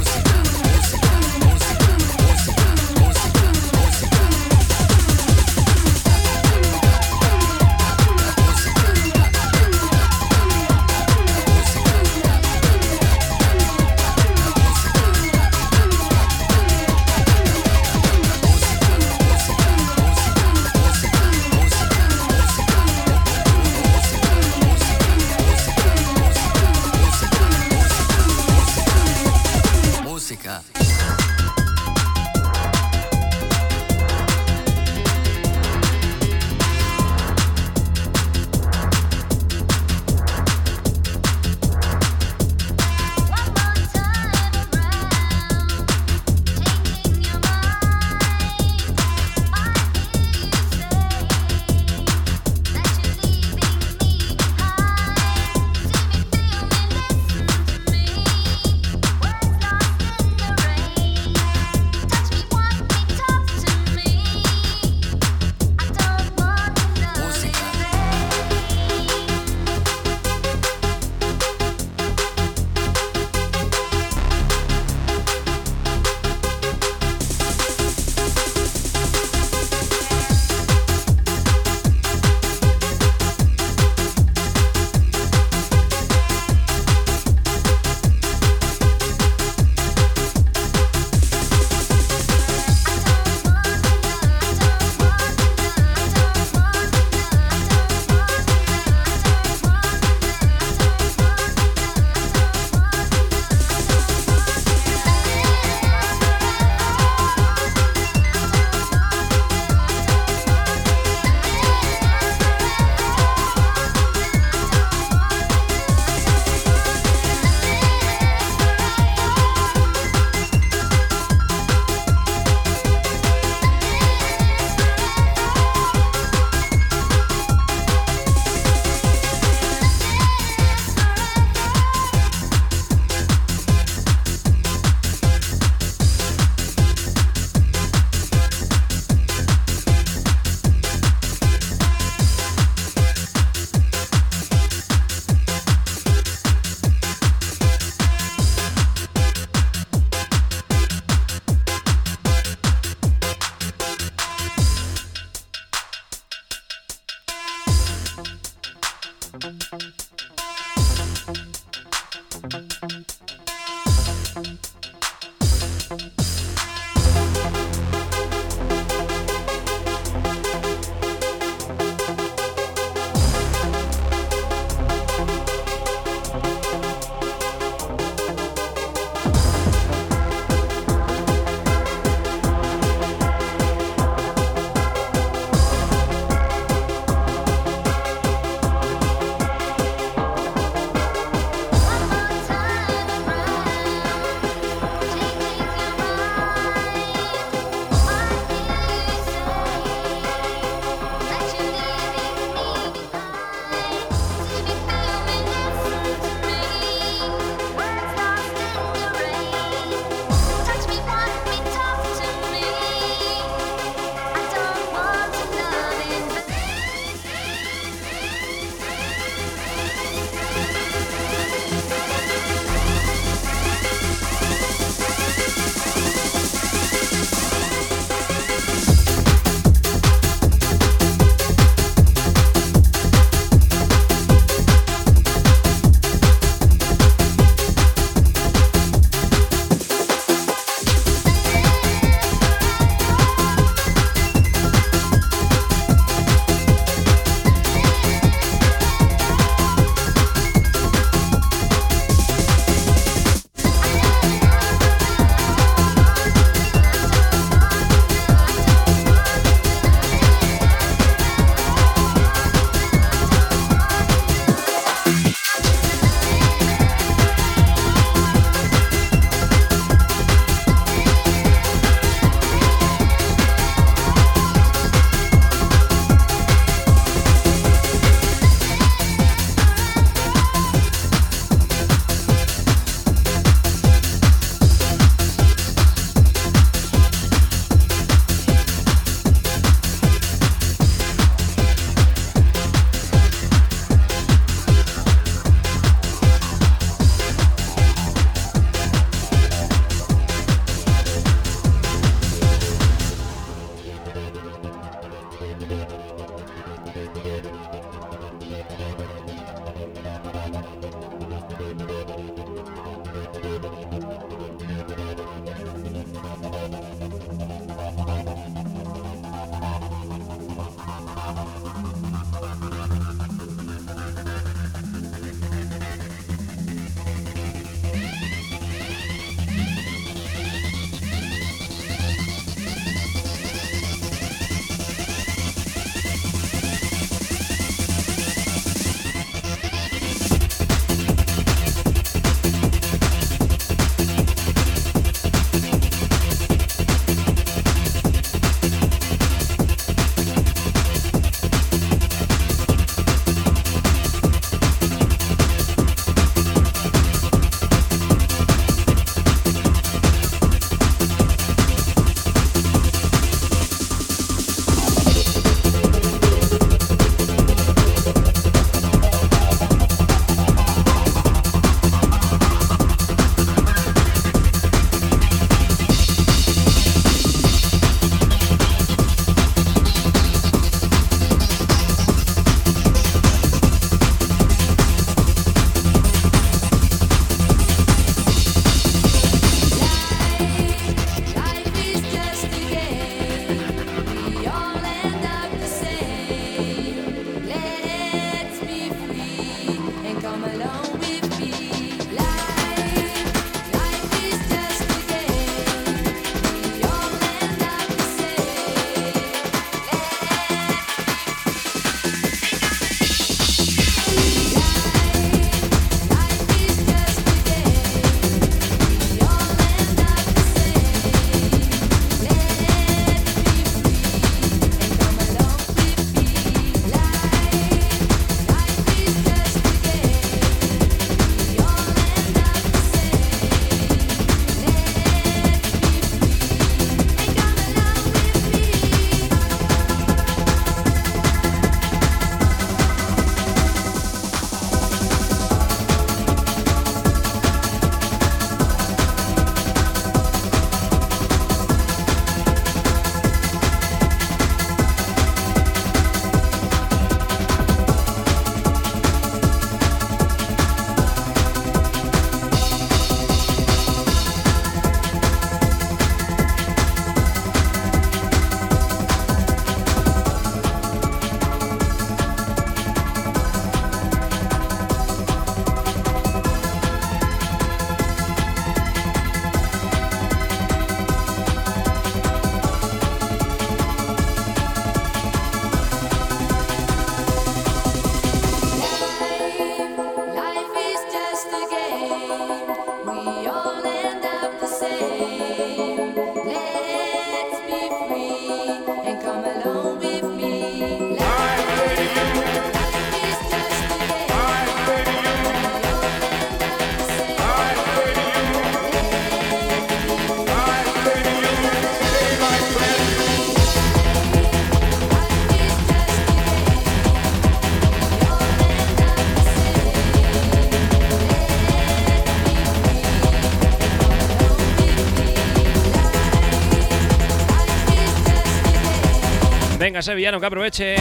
Venga, sevillano, que aproveche.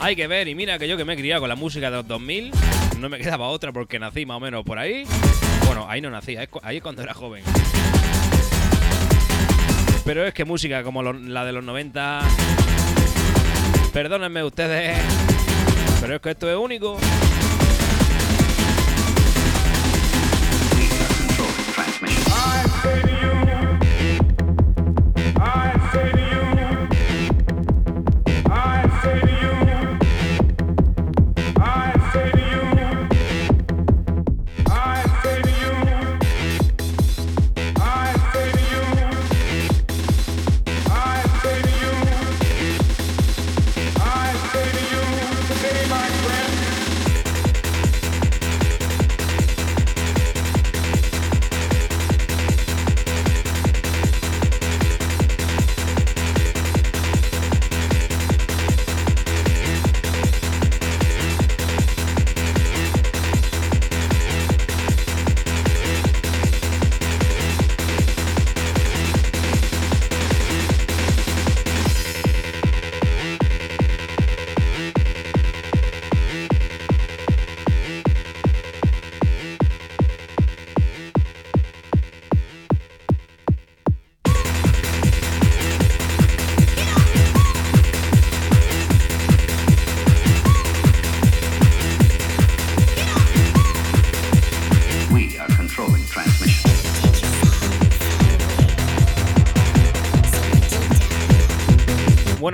Hay que ver, y mira que yo que me he criado con la música de los 2000, no me quedaba otra porque nací más o menos por ahí. Bueno, ahí no nací, ahí es cuando era joven. Pero es que música como la de los 90... Perdónenme ustedes, pero es que esto es único.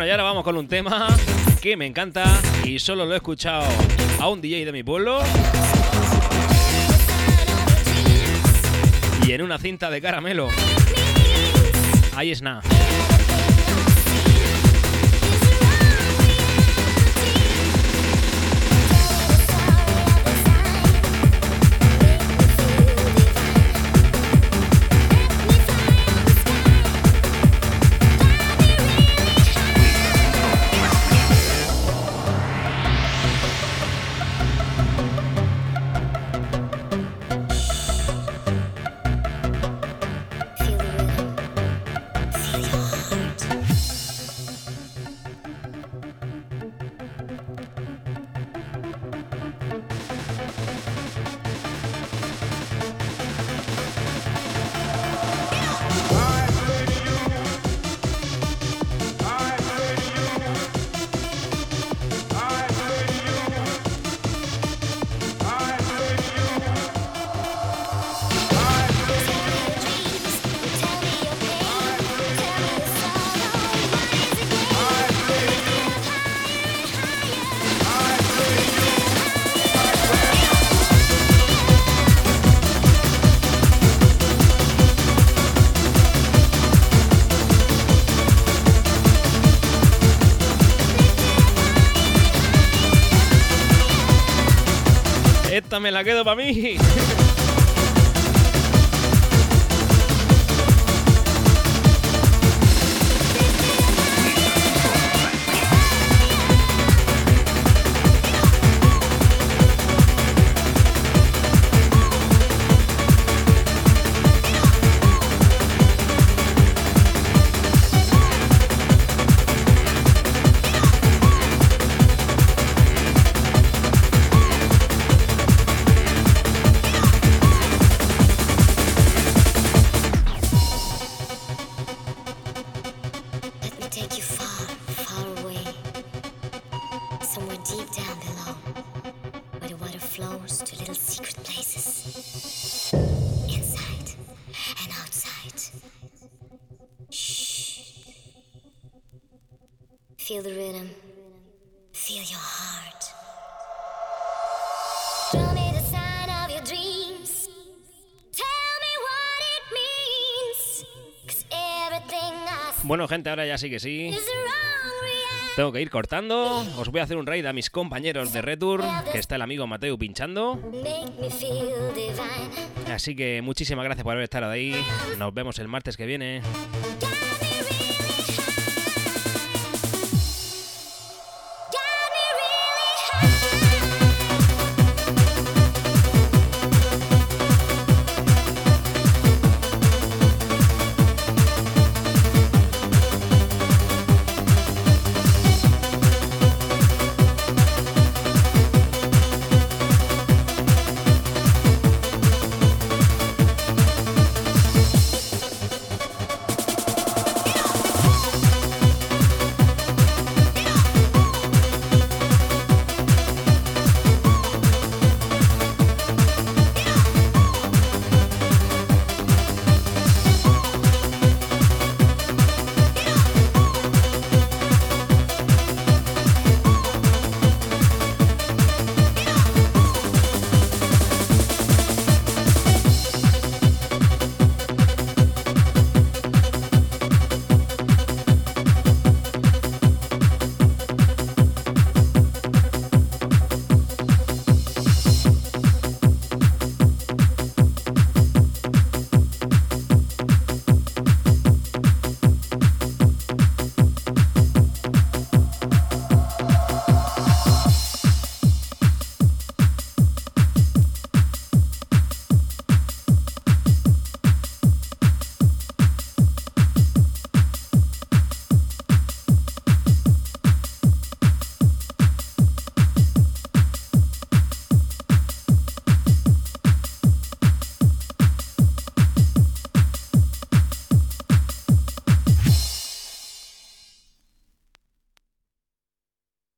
Y ahora vamos con un tema que me encanta y solo lo he escuchado a un DJ de mi pueblo. Y en una cinta de caramelo. Ahí es nada. Me la quedo para mí. Gente, ahora ya sí que sí. Tengo que ir cortando. Os voy a hacer un raid a mis compañeros de Retur, que está el amigo Mateo pinchando. Así que muchísimas gracias por haber estado ahí. Nos vemos el martes que viene.